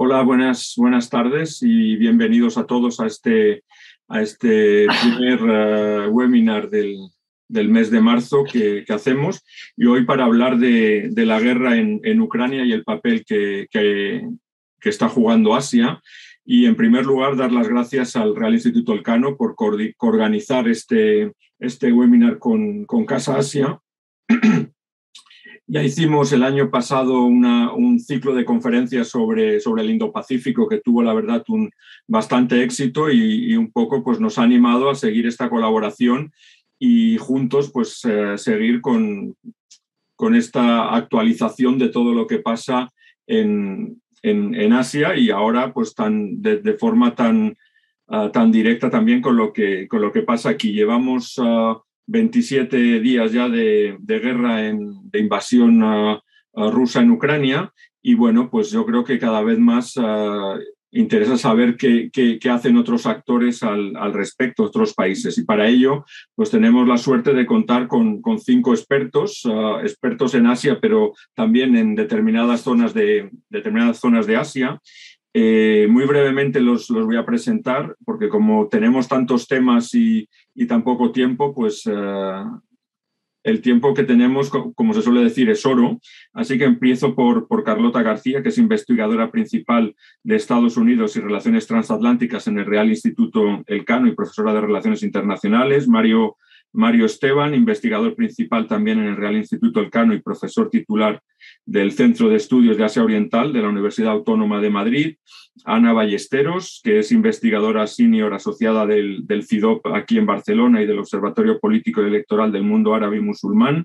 Hola, buenas, buenas tardes y bienvenidos a todos a este, a este primer eh, webinar del, del, mes de marzo que, que, hacemos y hoy para hablar de, de la guerra en, en, Ucrania y el papel que, que, que, está jugando Asia. Y en primer lugar, dar las gracias al Real Instituto Elcano por organizar este, este webinar con, con Casa Asia. Ya hicimos el año pasado un ciclo de conferencias sobre, sobre el Indo-Pacífico que tuvo, la verdad, un bastante éxito y, un poco pues, nos ha animado a seguir esta colaboración y juntos pues, eh, seguir con, con esta actualización de todo lo que pasa en, en, Asia y ahora pues, tan, de, forma tan, uh, tan directa también con lo, que, con lo que pasa aquí. Llevamos... Uh, 27 días ya de, de guerra, de invasión rusa en Ucrania y bueno, pues yo creo que cada vez más uh, interesa saber qué, qué, hacen otros actores al, al, respecto, otros países. Y para ello, pues tenemos la suerte de contar con, con cinco expertos, expertos en Asia, pero también en determinadas zonas de, determinadas zonas de Asia. Eh, muy brevemente los, los, voy a presentar, porque como tenemos tantos temas y, y tan poco tiempo, pues eh, el tiempo que tenemos, como se suele decir, es oro. Así que empiezo por, por Carlota García, que es investigadora principal de Estados Unidos y Relaciones Transatlánticas en el Real Instituto Elcano y profesora de Relaciones Internacionales. Mario, Mario Esteban, investigador principal también en el Real Instituto Elcano y profesor titular del Centro de Estudios de Asia Oriental de la Universidad Autónoma de Madrid, Ana Ballesteros, que es investigadora senior asociada del, CIDOP aquí en Barcelona y del Observatorio Político y Electoral del Mundo Árabe y Musulmán,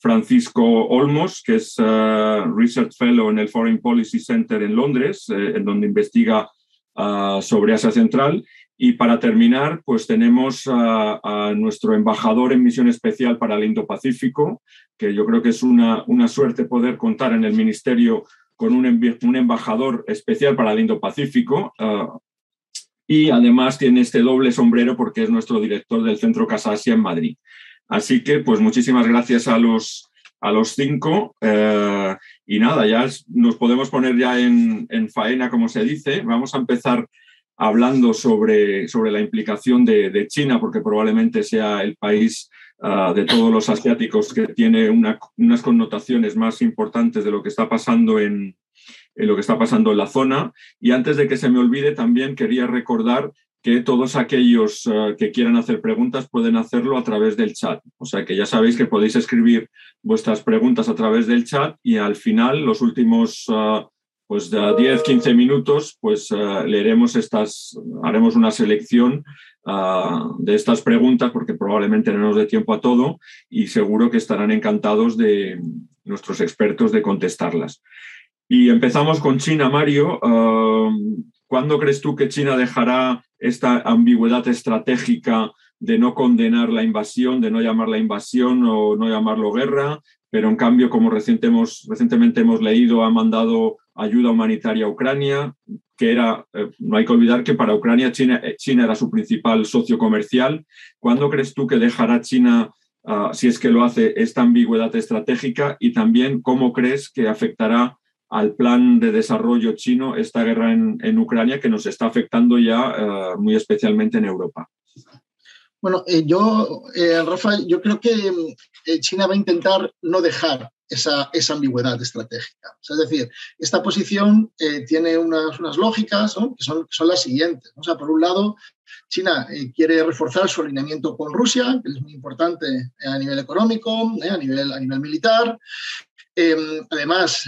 Francisco Olmos, que es uh, Research Fellow en el Foreign Policy Center en Londres, eh, en donde investiga uh, sobre Asia Central, y para terminar, pues tenemos a, nuestro embajador en misión especial para el Indo-Pacífico, que yo creo que es una, una, suerte poder contar en el Ministerio con un, un embajador especial para el Indo-Pacífico. Uh, y además tiene este doble sombrero porque es nuestro director del Centro Casa Asia en Madrid. Así que, pues muchísimas gracias a los, a los cinco. Uh, y nada, ya nos podemos poner ya en faena, como se dice. Vamos a empezar hablando sobre, sobre la implicación de, China, porque probablemente sea el país uh, de todos los asiáticos que tiene una, unas connotaciones más importantes de lo que está pasando en, lo que está pasando en la zona. Y antes de que se me olvide, también quería recordar que todos aquellos uh, que quieran hacer preguntas pueden hacerlo a través del chat. O sea que ya sabéis que podéis escribir vuestras preguntas a través del chat y al final, los últimos uh, pues de 10, 15 minutos, pues uh, leeremos estas, haremos una selección uh, de estas preguntas, porque probablemente no nos dé tiempo a todo y seguro que estarán encantados de nuestros expertos de contestarlas. Y empezamos con China, Mario. Uh, ¿Cuándo crees tú que China dejará esta ambigüedad estratégica de no condenar la invasión, de no llamarla invasión o no llamarlo guerra, pero en cambio, como recientemente hemos leído, ha mandado ayuda humanitaria a Ucrania, que era, eh, no hay que olvidar que para Ucrania China, eh, China era su principal socio comercial. ¿Cuándo crees tú que dejará China, uh, si es que lo hace, esta ambigüedad estratégica? Y también, ¿cómo crees que afectará al plan de desarrollo chino esta guerra en, en Ucrania que nos está afectando ya uh, muy especialmente en Europa? Bueno, eh, yo, eh, Rafa, yo creo que eh, China va a intentar no dejar esa, ambigüedad estratégica. Es decir, esta posición eh, tiene unas, lógicas que, son, las siguientes. O sea, por un lado, China quiere reforzar su alineamiento con Rusia, que es muy importante a nivel económico, a nivel militar. Además,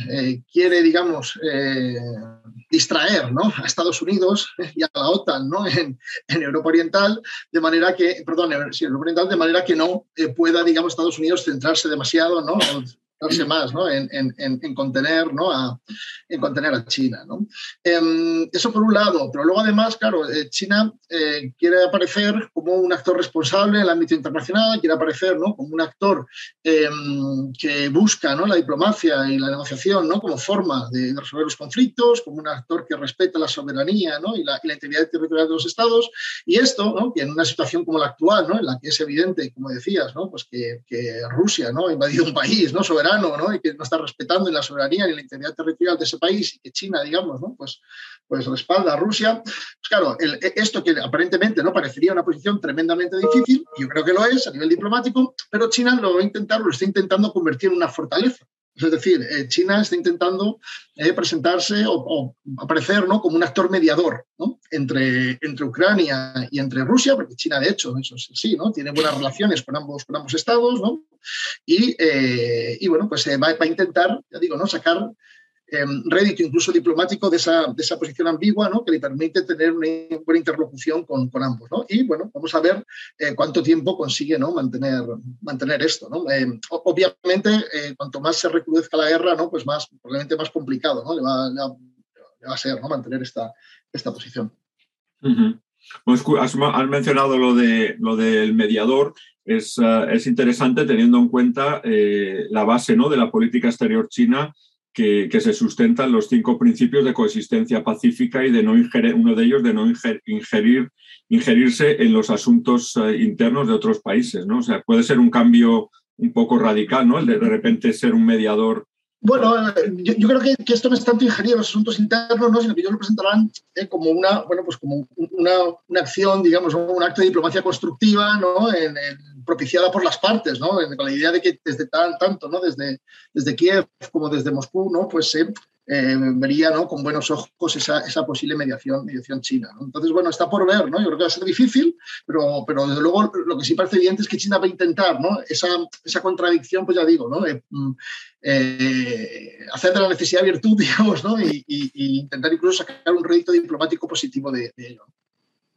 quiere, digamos, distraer ¿no? a Estados Unidos y a la OTAN ¿no? en, Europa Oriental, de manera que, perdón, Europa Oriental, de manera que no pueda, digamos, Estados Unidos centrarse demasiado, ¿no? Más ¿no? en, en, en, contener, ¿no? a, en contener a China. ¿no? Eh, eso por un lado, pero luego además, claro, eh, China eh, quiere aparecer como un actor responsable en el ámbito internacional, quiere aparecer ¿no? como un actor em, que busca ¿no? la diplomacia y la negociación ¿no? como forma de, resolver los conflictos, como un actor que respeta la soberanía ¿no? y, la, y, la, integridad territorial de los estados. Y esto, ¿no? que en una situación como la actual, ¿no? en la que es evidente, como decías, ¿no? pues que, que Rusia ¿no? ha invadido un país ¿no? soberano, ¿no? y que no está respetando ni la soberanía ni la integridad territorial de ese país y que China, digamos, ¿no? pues, pues respalda a Rusia. Pues claro, esto que aparentemente no parecería una posición tremendamente difícil, yo creo que lo es a nivel diplomático, pero China lo va a intentar, lo está intentando convertir en una fortaleza. Es decir, eh, China está intentando eh, presentarse o, aparecer ¿no? como un actor mediador entre, entre Ucrania y entre Rusia, porque China, de hecho, eso es así, ¿no? tiene buenas relaciones con ambos, con ambos estados, ¿no? y, eh, bueno, pues va, va, a intentar, ya digo, ¿no? sacar rédito incluso diplomático de esa, de esa posición ambigua ¿no? que le permite tener una buena interlocución con, con ambos. ¿no? Y bueno, vamos a ver eh, cuánto tiempo consigue ¿no? mantener, mantener esto. ¿no? Em, obviamente, eh, cuanto más se recrudezca la guerra, ¿no? pues más, probablemente más complicado ¿no? le, va, a ser ¿no? mantener esta, esta posición. Pues has, mencionado lo, de, lo del mediador. Es, uh, es interesante teniendo en cuenta eh, la base ¿no? de la política exterior china que, se sustentan los cinco principios de coexistencia pacífica y de no ingerir, uno de ellos de no ingerir, ingerirse en los asuntos eh, internos de otros países, ¿no? O sea, puede ser un cambio un poco radical, ¿no? El de de repente ser un mediador bueno, yo, creo que, esto no es tanto ingerir en los asuntos internos, ¿no? sino que ellos lo presentarán eh, como una, bueno, pues como una, una, acción, digamos, un acto de diplomacia constructiva, ¿no? En, propiciada por las partes, ¿no? con la idea de que desde tan, tanto, ¿no? desde, desde Kiev como desde Moscú, ¿no? pues se eh, vería ¿no? con buenos ojos esa, esa posible mediación, mediación china. Entonces, bueno, está por ver, ¿no? Yo creo que va a ser difícil, pero, pero desde luego lo que sí parece evidente es que China va a intentar, ¿no? Esa, esa contradicción, pues ya digo, ¿no? Mm, eh, hacer de la necesidad virtud, digamos, ¿no? Y, intentar incluso sacar un rédito diplomático positivo de, de ello.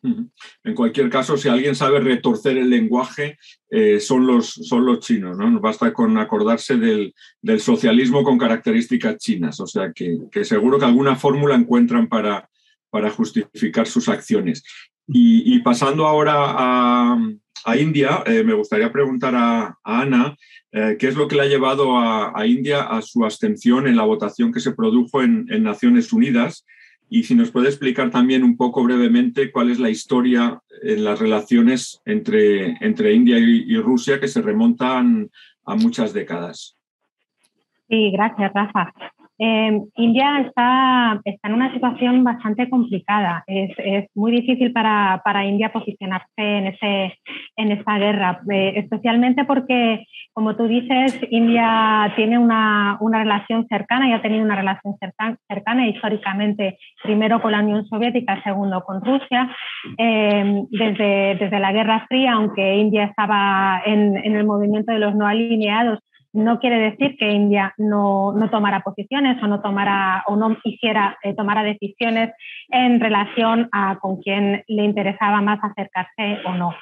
En cualquier caso, si alguien sabe retorcer el lenguaje, eh, son, los, son los chinos. ¿no? Nos basta con acordarse del, socialismo con características chinas. O sea que, seguro que alguna fórmula encuentran para, para justificar sus acciones. Y, pasando ahora a, India, eh, me gustaría preguntar a, Ana eh, qué es lo que le ha llevado a, India a su abstención en la votación que se produjo en Naciones Unidas y si nos puede explicar también un poco brevemente cuál es la historia en las relaciones entre, entre India y, Rusia que se remontan a muchas décadas. Sí, gracias, Rafa. Em, India está, está, en una situación bastante complicada. Es, es muy difícil para, para, India posicionarse en, ese, en esta guerra, eh, especialmente porque, como tú dices, India tiene una, una, relación cercana y ha tenido una relación cercana, cercana históricamente, primero con la Unión Soviética, segundo con Rusia. Em, desde, desde la Guerra Fría, aunque India estaba en, en el movimiento de los no alineados, no quiere decir que India no, no tomara posiciones o no tomara o no quisiera eh, decisiones en relación a con quién le interesaba más acercarse o no.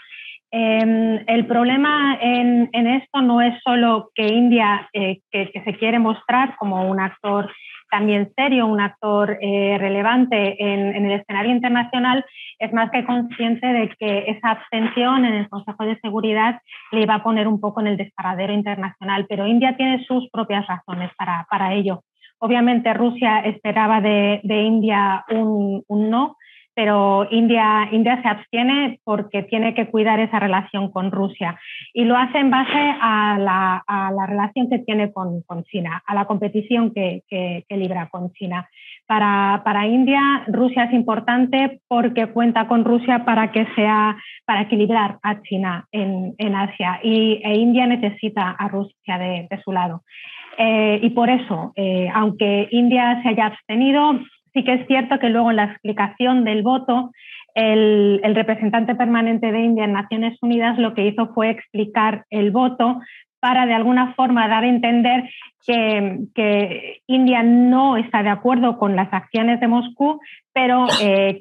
Em, el problema en, esto no es solo que India, eh, que, se quiere mostrar como un actor también serio, un actor eh, relevante en, el escenario internacional, es más que consciente de que esa abstención en el Consejo de Seguridad le iba a poner un poco en el disparadero internacional, pero India tiene sus propias razones para, para ello. Obviamente Rusia esperaba de, de India un, un no, pero India, India se abstiene porque tiene que cuidar esa relación con Rusia y lo hace en base a la, a la relación que tiene con, con, China, a la competición que, que, libra con China. Para, para, India, Rusia es importante porque cuenta con Rusia para que sea para equilibrar a China en, en Asia y e India necesita a Rusia de, de su lado. Eh, y por eso, eh, aunque India se haya abstenido, Sí que es cierto que luego en la explicación del voto, el, representante permanente de India en Naciones Unidas lo que hizo fue explicar el voto para de alguna forma dar a entender que, India no está de acuerdo con las acciones de Moscú, pero eh,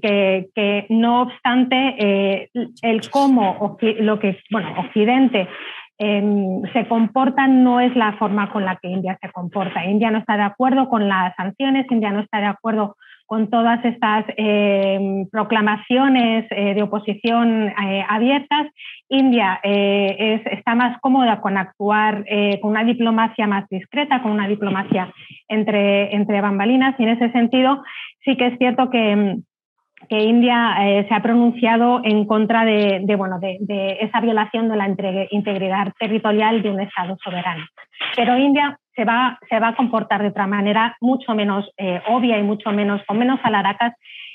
que, no obstante eh, el cómo lo que bueno Occidente em, se comporta no es la forma con la que India se comporta. India no está de acuerdo con las sanciones, India no está de acuerdo con todas estas eh, proclamaciones eh, de oposición eh, abiertas, India está más cómoda con actuar con una diplomacia más discreta, con una diplomacia entre, entre bambalinas, y en ese sentido sí que es cierto que, que India se ha pronunciado en contra de, bueno, de, esa violación de la integridad territorial de un Estado soberano. Pero India se va, se va a comportar de otra manera mucho menos obvia y mucho menos, con menos alaracas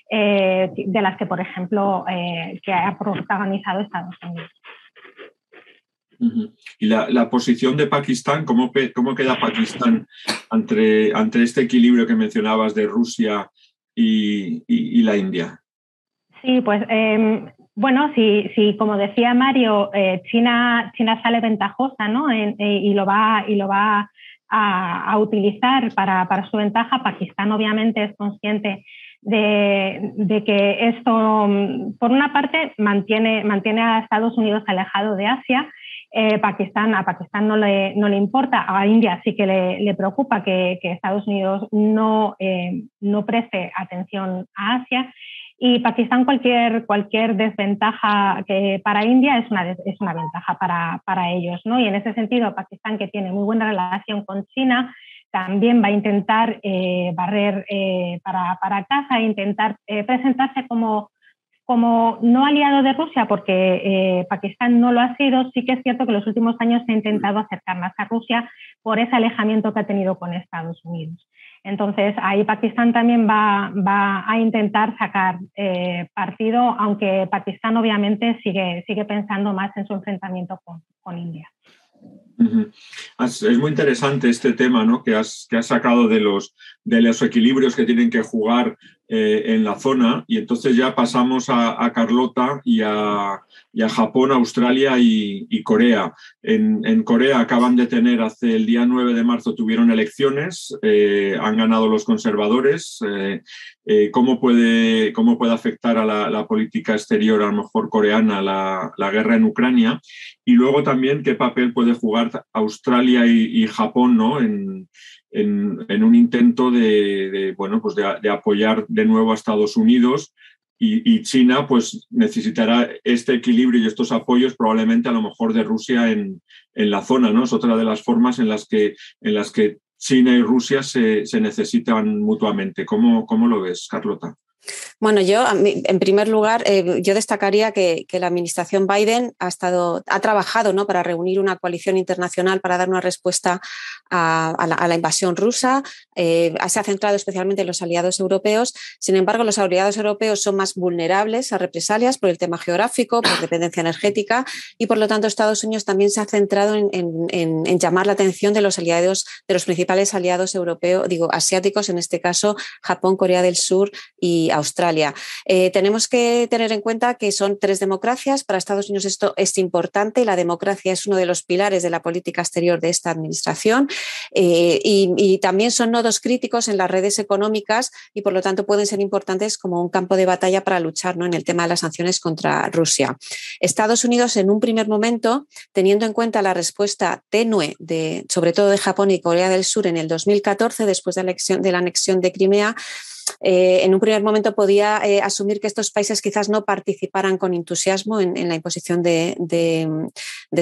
de las que, por ejemplo, que ha protagonizado Estados Unidos. Y la, posición de Pakistán, ¿cómo, cómo queda Pakistán ante, ante, este equilibrio que mencionabas de Rusia y, la India? Sí, pues em, bueno, si, como decía Mario, eh, China, China sale ventajosa ¿no? Eh, y lo va, y lo va a, utilizar para, para, su ventaja, Pakistán obviamente es consciente de, de, que esto, por una parte, mantiene, mantiene a Estados Unidos alejado de Asia. Eh, Pakistán, a Pakistán no le, no le, importa, a India sí que le, preocupa que, Estados Unidos no, no preste atención a Asia y Pakistán cualquier, cualquier desventaja que para India es una, es una ventaja para, para, ellos. ¿no? Y en ese sentido, Pakistán, que tiene muy buena relación con China, también va a intentar eh, barrer para, para casa, e intentar presentarse como como no aliado de Rusia, porque eh, Pakistán no lo ha sido, sí que es cierto que en los últimos años se ha intentado acercar más a Rusia por ese alejamiento que ha tenido con Estados Unidos. Entonces, ahí Pakistán también va, a intentar sacar eh, partido, aunque Pakistán obviamente sigue, sigue pensando más en su enfrentamiento con India. Es muy interesante este tema ¿no? que, has, que has sacado de los, de los equilibrios que tienen que jugar eh, en la zona y entonces ya pasamos a, Carlota y a, Japón, Australia y, Corea. En, Corea acaban de tener, hace el día 9 de marzo tuvieron elecciones, eh, han ganado los conservadores. Eh, ¿cómo, puede, ¿Cómo puede afectar a la, política exterior, a lo mejor coreana, la, la guerra en Ucrania? Y luego también qué papel puede jugar Australia y, Japón ¿no? en, un intento de, bueno, pues de, apoyar de nuevo a Estados Unidos. Y, China pues necesitará este equilibrio y estos apoyos probablemente a lo mejor de Rusia en, la zona. ¿no? Es otra de las formas en las que, en las que China y Rusia se, necesitan mutuamente. ¿Cómo, ¿Cómo lo ves, Carlota? Bueno, yo en primer lugar, eh, yo destacaría que, la administración Biden ha, estado, ha trabajado ¿no? para reunir una coalición internacional para dar una respuesta a, la, invasión rusa. Eh, se ha centrado especialmente en los aliados europeos. Sin embargo, los aliados europeos son más vulnerables a represalias por el tema geográfico, por dependencia energética y por lo tanto Estados Unidos también se ha centrado en, en llamar la atención de los aliados, de los principales aliados europeos, digo, asiáticos, en este caso Japón, Corea del Sur y Australia. Eh, tenemos que tener en cuenta que son tres democracias. Para Estados Unidos esto es importante. La democracia es uno de los pilares de la política exterior de esta administración eh, y, también son nodos críticos en las redes económicas y por lo tanto pueden ser importantes como un campo de batalla para luchar ¿no? en el tema de las sanciones contra Rusia. Estados Unidos en un primer momento, teniendo en cuenta la respuesta tenue de, sobre todo de Japón y Corea del Sur en el 2014, después de la anexión de Crimea, eh, en un primer momento podía eh, asumir que estos países quizás no participaran con entusiasmo en, la imposición de,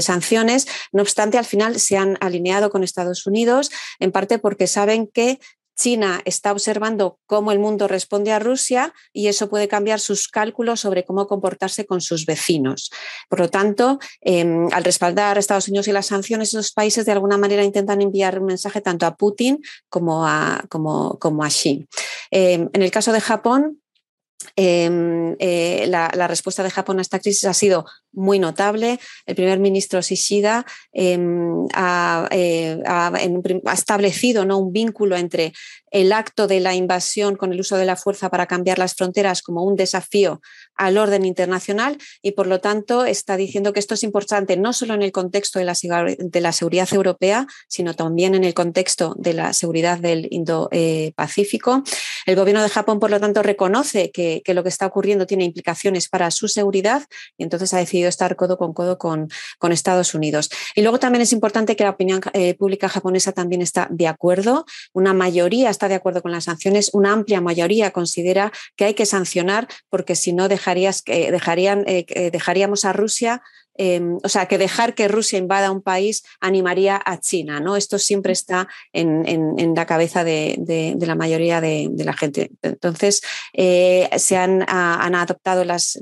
sanciones. No obstante, al final se han alineado con Estados Unidos, en parte porque saben que China está observando cómo el mundo responde a Rusia y eso puede cambiar sus cálculos sobre cómo comportarse con sus vecinos. Por lo tanto, em, al respaldar a Estados Unidos y las sanciones, esos países de alguna manera intentan enviar un mensaje tanto a Putin como a, como, a Xi. Em, en el caso de Japón, em, eh, la, respuesta de Japón a esta crisis ha sido muy notable. El primer ministro Shishida em, eh, ha, establecido ¿no? un vínculo entre el acto de la invasión con el uso de la fuerza para cambiar las fronteras como un desafío al orden internacional y por lo tanto está diciendo que esto es importante no solo en el contexto de la, de la seguridad europea, sino también en el contexto de la seguridad del Indo-Pacífico. el gobierno de Japón, por lo tanto, reconoce que, que lo que está ocurriendo tiene implicaciones para su seguridad y entonces ha decidido estar codo con codo con, Estados Unidos. Y luego también es importante que la opinión eh, pública japonesa también está de acuerdo. Una mayoría está de acuerdo con las sanciones, una amplia mayoría considera que hay que sancionar porque si no dejarías, dejarían, eh, dejaríamos a Rusia Em, o sea, que dejar que Rusia invada un país animaría a China, ¿no? Esto siempre está en, la cabeza de, la mayoría de, la gente. Entonces, eh, se han, adoptado las,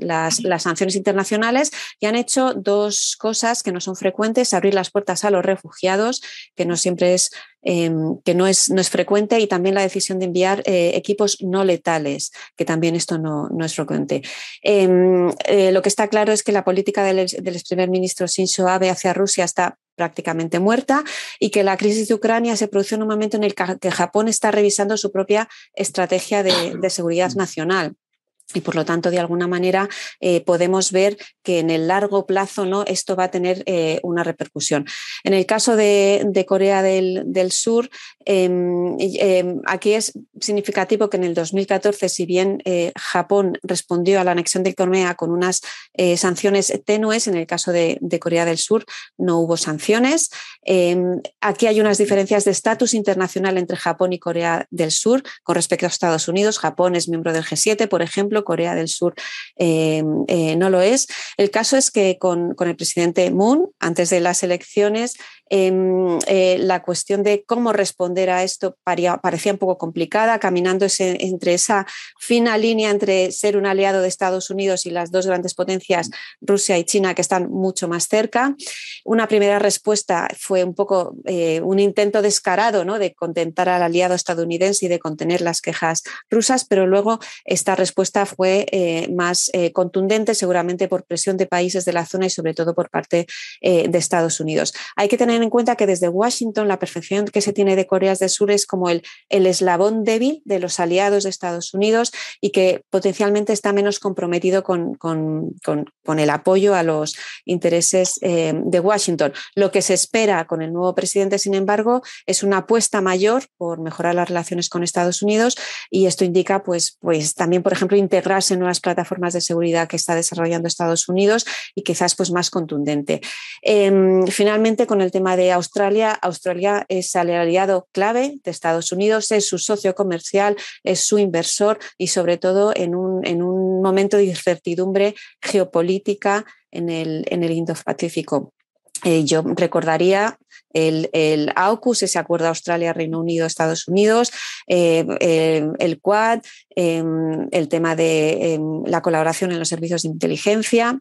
sanciones internacionales y han hecho dos cosas que no son frecuentes, abrir las puertas a los refugiados, que no siempre es em, que no es, no es frecuente, y también la decisión de enviar eh, equipos no letales, que también esto no, no es frecuente. Em, eh, lo que está claro es que la política del, del ex primer ministro Shinzo Abe hacia Rusia está prácticamente muerta y que la crisis de Ucrania se produce en un momento en el que Japón está revisando su propia estrategia de, seguridad nacional y por lo tanto de alguna manera eh, podemos ver que en el largo plazo ¿no? esto va a tener eh, una repercusión. En el caso de, Corea del, Sur, em, em, aquí es significativo que en el 2014, si bien eh, Japón respondió a la anexión de Corea con unas sanciones tenues, en el caso de, Corea del Sur no hubo sanciones. Em, aquí hay unas diferencias de estatus internacional entre Japón y Corea del Sur con respecto a Estados Unidos. Japón es miembro del G7, por ejemplo Corea del Sur eh, eh, no lo es. El caso es que con, el presidente Moon, antes de las elecciones, em, eh, la cuestión de cómo responder a esto parecía un poco complicada, caminando entre esa fina línea entre ser un aliado de Estados Unidos y las dos grandes potencias, Rusia y China, que están mucho más cerca. Una primera respuesta fue un poco un intento descarado ¿no? de contentar al aliado estadounidense y de contener las quejas rusas, pero luego esta respuesta fue eh, más eh, contundente, seguramente por presión de países de la zona y sobre todo por parte eh, de Estados Unidos. Hay que tener en cuenta que desde Washington la percepción que se tiene de Corea del Sur es como el, el eslabón débil de los aliados de Estados Unidos y que potencialmente está menos comprometido con, con, con, el apoyo a los intereses de Washington. Lo que se espera con el nuevo presidente, sin embargo, es una apuesta mayor por mejorar las relaciones con Estados Unidos y esto indica, pues, pues también, por ejemplo, integrarse en nuevas plataformas de seguridad que está desarrollando Estados Unidos y quizás pues más contundente. Em, finalmente, con el tema de Australia, Australia es aliado clave de Estados Unidos, es su socio comercial, es su inversor y sobre todo en un, en un momento de incertidumbre geopolítica en el, en el Indo-Pacífico. Eh, yo recordaría el, el, AUKUS, ese acuerdo Australia-Reino Unido-Estados Unidos, eh, eh, el Quad, em, el tema de la colaboración en los servicios de inteligencia,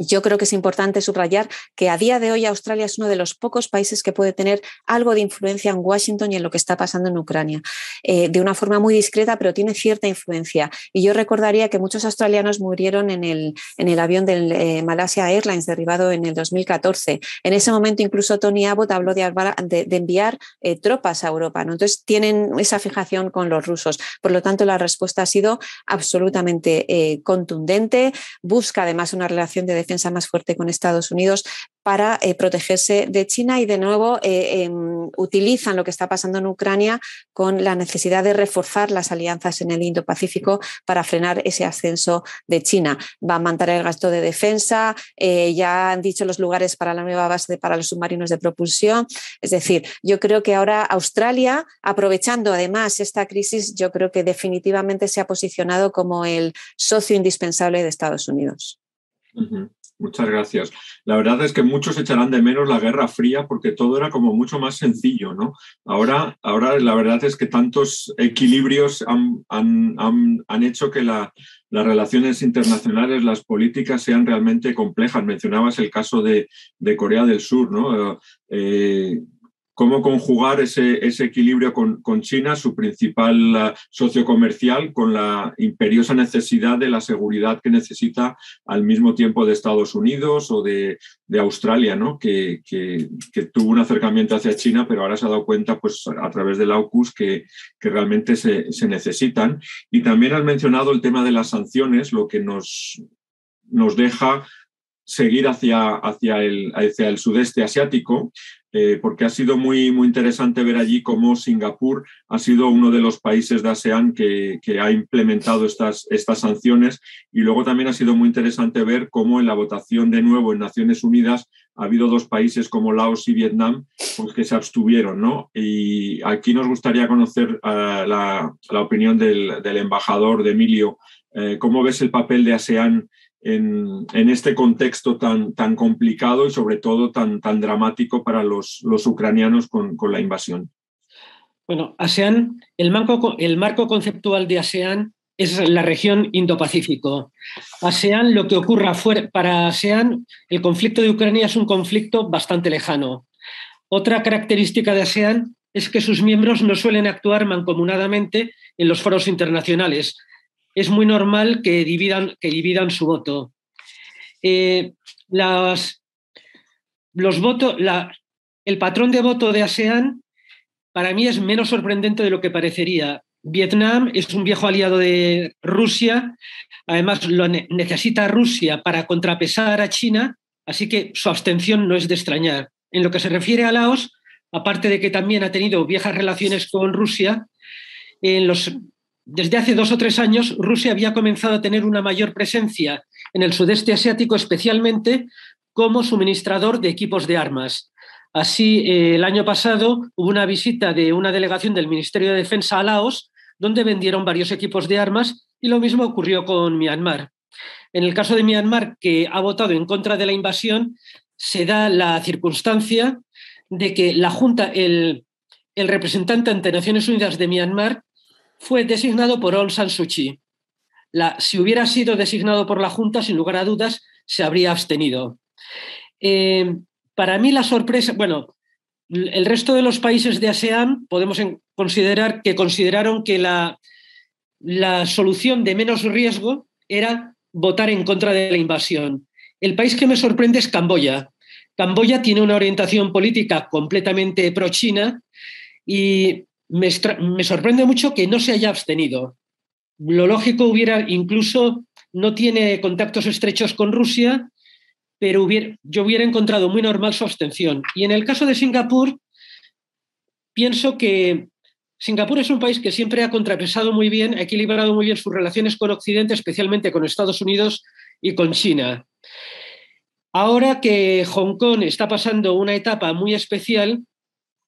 yo creo que es importante subrayar que a día de hoy Australia es uno de los pocos países que puede tener algo de influencia en Washington y en lo que está pasando en Ucrania. Eh, de una forma muy discreta, pero tiene cierta influencia. Y yo recordaría que muchos australianos murieron en el, en el avión del eh, Malaysia Airlines derribado en el 2014. En ese momento incluso Tony Abbott habló de, de, enviar eh, tropas a Europa. Entonces tienen esa fijación con los rusos. Por lo tanto, la respuesta ha sido absolutamente contundente. Busca además una relación de defensa más fuerte con Estados Unidos para eh, protegerse de China y de nuevo eh, em, utilizan lo que está pasando en Ucrania con la necesidad de reforzar las alianzas en el Indo-Pacífico para frenar ese ascenso de China. Va a mantener el gasto de defensa, eh, ya han dicho los lugares para la nueva base para los submarinos de propulsión. Es decir, yo creo que ahora Australia, aprovechando además esta crisis, yo creo que definitivamente se ha posicionado como el socio indispensable de Estados Unidos. Muchas gracias. La verdad es que muchos echarán de menos la Guerra Fría porque todo era como mucho más sencillo, ¿no? Ahora, ahora la verdad es que tantos equilibrios han, han, hecho que las relaciones internacionales, las políticas sean realmente complejas. Mencionabas el caso de, Corea del Sur, ¿no? Eh, cómo conjugar ese, ese equilibrio con, con, China, su principal uh, socio comercial, con la imperiosa necesidad de la seguridad que necesita al mismo tiempo de Estados Unidos o de, de Australia, ¿no? Que, que, tuvo un acercamiento hacia China, pero ahora se ha dado cuenta pues, a través del AUKUS que, que realmente se, se necesitan. Y también has mencionado el tema de las sanciones, lo que nos, nos deja seguir hacia, hacia, el, hacia el sudeste asiático, eh, porque ha sido muy, muy interesante ver allí cómo Singapur ha sido uno de los países de ASEAN que, ha implementado estas, estas sanciones y luego también ha sido muy interesante ver cómo en la votación de nuevo en Naciones Unidas ha habido dos países como Laos y Vietnam pues, que se abstuvieron. ¿no? Y aquí nos gustaría conocer eh, la, opinión del, embajador de Emilio. Eh, ¿Cómo ves el papel de ASEAN en, este contexto tan, tan complicado y sobre todo tan, tan dramático para los, los ucranianos con, la invasión. Bueno, ASEAN, el marco, el marco conceptual de ASEAN es la región Indo-Pacífico. ASEAN, lo que ocurra fuera, para ASEAN, el conflicto de Ucrania es un conflicto bastante lejano. Otra característica de ASEAN es que sus miembros no suelen actuar mancomunadamente en los foros internacionales. Es muy normal que dividan, que dividan su voto. Eh, los votos, el patrón de voto de ASEAN para mí es menos sorprendente de lo que parecería. Vietnam es un viejo aliado de Rusia, además lo necesita Rusia para contrapesar a China, así que su abstención no es de extrañar. En lo que se refiere a Laos, aparte de que también ha tenido viejas relaciones con Rusia, en los, desde hace dos o tres años Rusia había comenzado a tener una mayor presencia en el sudeste asiático, especialmente como suministrador de equipos de armas. Así, eh, el año pasado hubo una visita de una delegación del Ministerio de Defensa a Laos, donde vendieron varios equipos de armas, y lo mismo ocurrió con Myanmar. En el caso de Myanmar, que ha votado en contra de la invasión, se da la circunstancia de que la Junta, el, representante ante Naciones Unidas de Myanmar, fue designado por Aung San Suu Kyi. si hubiera sido designado por la Junta, sin lugar a dudas, se habría abstenido. Eh, para mí la sorpresa, bueno, el resto de los países de ASEAN podemos considerar que consideraron que la, la solución de menos riesgo era votar en contra de la invasión. El país que me sorprende es Camboya. Camboya tiene una orientación política completamente pro-China y me, sorprende mucho que no se haya abstenido. Lo lógico hubiera, incluso no tiene contactos estrechos con Rusia pero yo hubiera encontrado muy normal su abstención. Y en el caso de Singapur, pienso que Singapur es un país que siempre ha contrapesado muy bien, ha equilibrado muy bien sus relaciones con Occidente, especialmente con Estados Unidos y con China. Ahora que Hong Kong está pasando una etapa muy especial,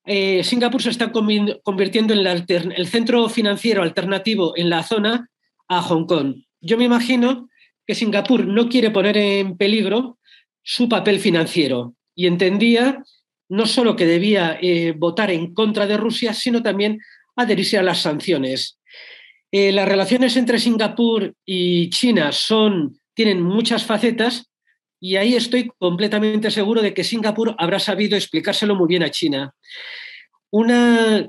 eh, Singapur se está convirtiendo en el centro financiero alternativo en la zona a Hong Kong. Yo me imagino que Singapur no quiere poner en peligro su papel financiero y entendía no solo que debía eh, votar en contra de Rusia, sino también adherirse a las sanciones. Eh, las relaciones entre Singapur y China son, tienen muchas facetas y ahí estoy completamente seguro de que Singapur habrá sabido explicárselo muy bien a China. Una,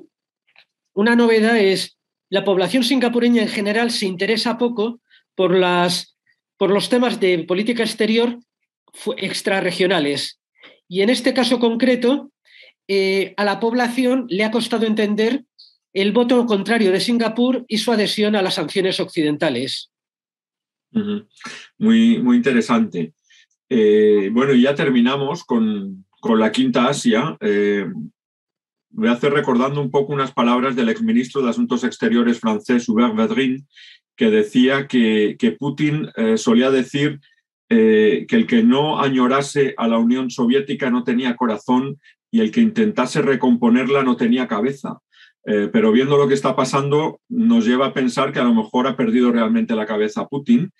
una novedad es la población singapureña en general se interesa poco por, las, por los temas de política exterior extrarregionales. Y en este caso concreto, eh, a la población le ha costado entender el voto contrario de Singapur y su adhesión a las sanciones occidentales. Muy, muy interesante. Eh, bueno, ya terminamos con, la quinta Asia. Eh, voy a hacer recordando un poco unas palabras del exministro de Asuntos Exteriores francés, Hubert Vedrin, que decía que, Putin solía decir eh, que el que no añorase a la Unión Soviética no tenía corazón y el que intentase recomponerla no tenía cabeza. Eh, pero viendo lo que está pasando, nos lleva a pensar que a lo mejor ha perdido realmente la cabeza Putin.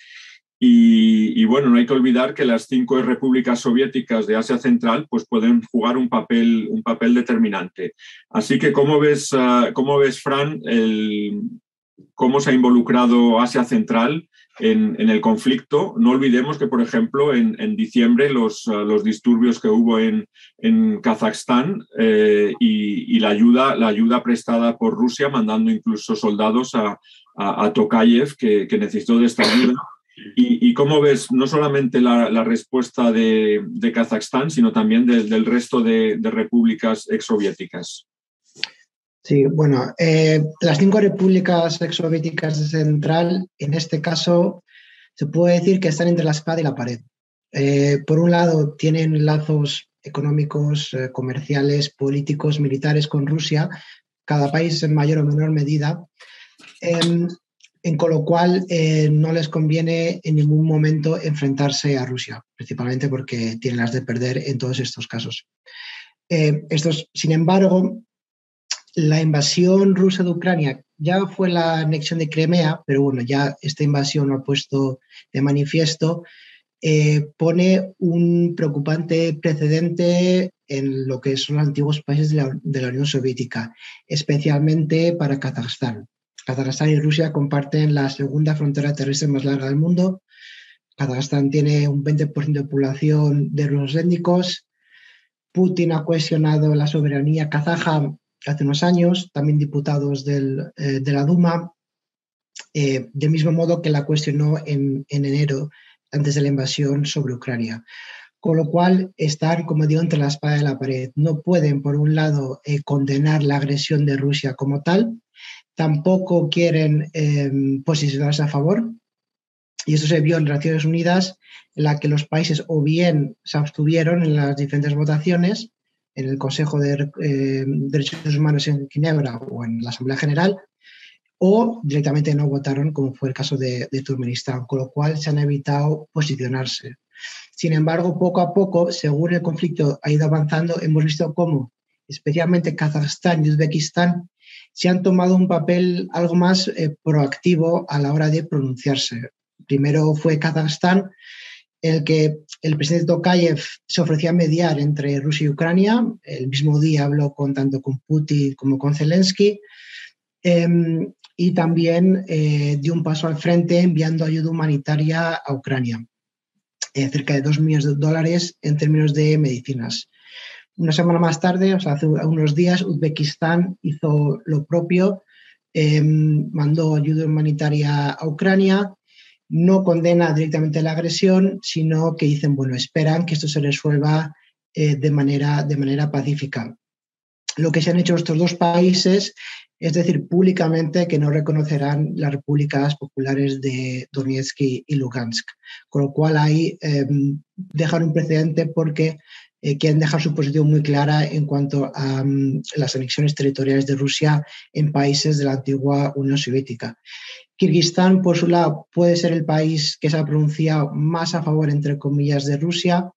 Y, bueno, no hay que olvidar que las cinco repúblicas soviéticas de Asia Central pues pueden jugar un papel, un papel determinante. Así que, ¿cómo ves, ah, cómo ves Fran, el, cómo se ha involucrado Asia Central en, el conflicto. No olvidemos que, por ejemplo, en, diciembre los, uh, los, disturbios que hubo en, en Kazajstán eh, y, la, ayuda, la ayuda prestada por Rusia, mandando incluso soldados a, a, Tokayev, que, necesitó de esta ayuda. Y, cómo ves no solamente la, respuesta de, Kazajstán, sino también del resto de, de repúblicas exsoviéticas. Sí, bueno, eh, las cinco repúblicas exsoviéticas de Central, en este caso, se puede decir que están entre la espada y la pared. Eh, por un lado, tienen lazos económicos, eh, comerciales, políticos, militares con Rusia, cada país en mayor o menor medida, em, en con lo cual no les conviene en ningún momento enfrentarse a Rusia, principalmente porque tienen las de perder en todos estos casos. estos, sin embargo, la invasión rusa de Ucrania ya fue la anexión de Crimea, pero bueno, ya esta invasión lo ha puesto de manifiesto, eh, pone un preocupante precedente en lo que son los antiguos países de la, Unión Soviética, especialmente para Kazajstán. Kazajstán y Rusia comparten la segunda frontera terrestre más larga del mundo. Kazajstán tiene un 20% de población de rusos étnicos. Putin ha cuestionado la soberanía kazaja hace unos años, también diputados del, de la Duma, eh, del mismo modo que la cuestionó en, enero, antes de la invasión sobre Ucrania. Con lo cual, están, como digo, entre la espada y la pared. No pueden, por un lado, eh, condenar la agresión de Rusia como tal, tampoco quieren em, posicionarse a favor. Y eso se vio en Naciones Unidas, en la que los países o bien se abstuvieron en las diferentes votaciones, en el Consejo de eh, Derechos Humanos en Ginebra o en la Asamblea General, o directamente no votaron, como fue el caso de, Turkmenistán, con lo cual se han evitado posicionarse. Sin embargo, poco a poco, según el conflicto ha ido avanzando, hemos visto cómo, especialmente Kazajstán y Uzbekistán, se han tomado un papel algo más eh, proactivo a la hora de pronunciarse. Primero fue Kazajstán, el que el presidente Tokayev se ofrecía a mediar entre Rusia y Ucrania. El mismo día habló con, tanto con Putin como con Zelensky. Em, y también eh, dio un paso al frente enviando ayuda humanitaria a Ucrania, eh, cerca de 2 millones de dólares en términos de medicinas. Una semana más tarde, o sea, hace unos días, Uzbekistán hizo lo propio, em, mandó ayuda humanitaria a Ucrania, no condena directamente la agresión, sino que dicen, bueno, esperan que esto se resuelva eh, de, manera, de manera pacífica. Lo que se han hecho estos dos países es decir, públicamente que no reconocerán las repúblicas populares de Donetsk y Lugansk, con lo cual ahí dejan un precedente porque eh, quieren dejar su posición muy clara en cuanto a mm, las anexiones territoriales de Rusia en países de la antigua Unión Soviética. Kirguistán, por su lado, puede ser el país que se ha pronunciado más a favor, entre comillas, de Rusia.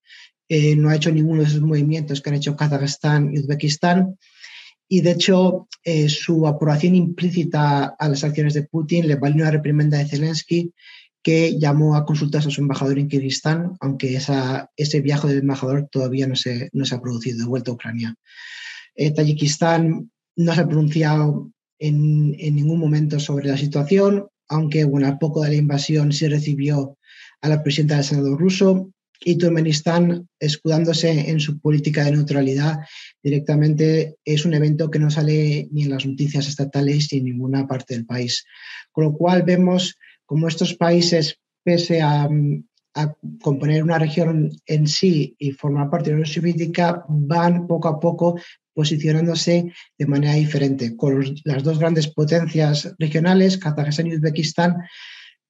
Eh, no ha hecho ninguno de esos movimientos que han hecho Kazajstán y Uzbekistán y de hecho eh, su aprobación implícita a las acciones de Putin le valió una reprimenda de Zelensky que llamó a consultas a su embajador en Kirguistán, aunque esa, ese viaje del embajador todavía no se, no se ha producido de vuelta a Ucrania. Eh, Tayikistán no se ha pronunciado en, en, ningún momento sobre la situación, aunque bueno, a poco de la invasión se recibió a la presidenta del Senado ruso y Turkmenistán, escudándose en su política de neutralidad, directamente es un evento que no sale ni en las noticias estatales ni en ninguna parte del país. Con lo cual vemos como estos países, pese a, componer una región en sí y formar parte de la Unión Soviética, van poco a poco posicionándose de manera diferente. Con las dos grandes potencias regionales, Kazajstán y Uzbekistán,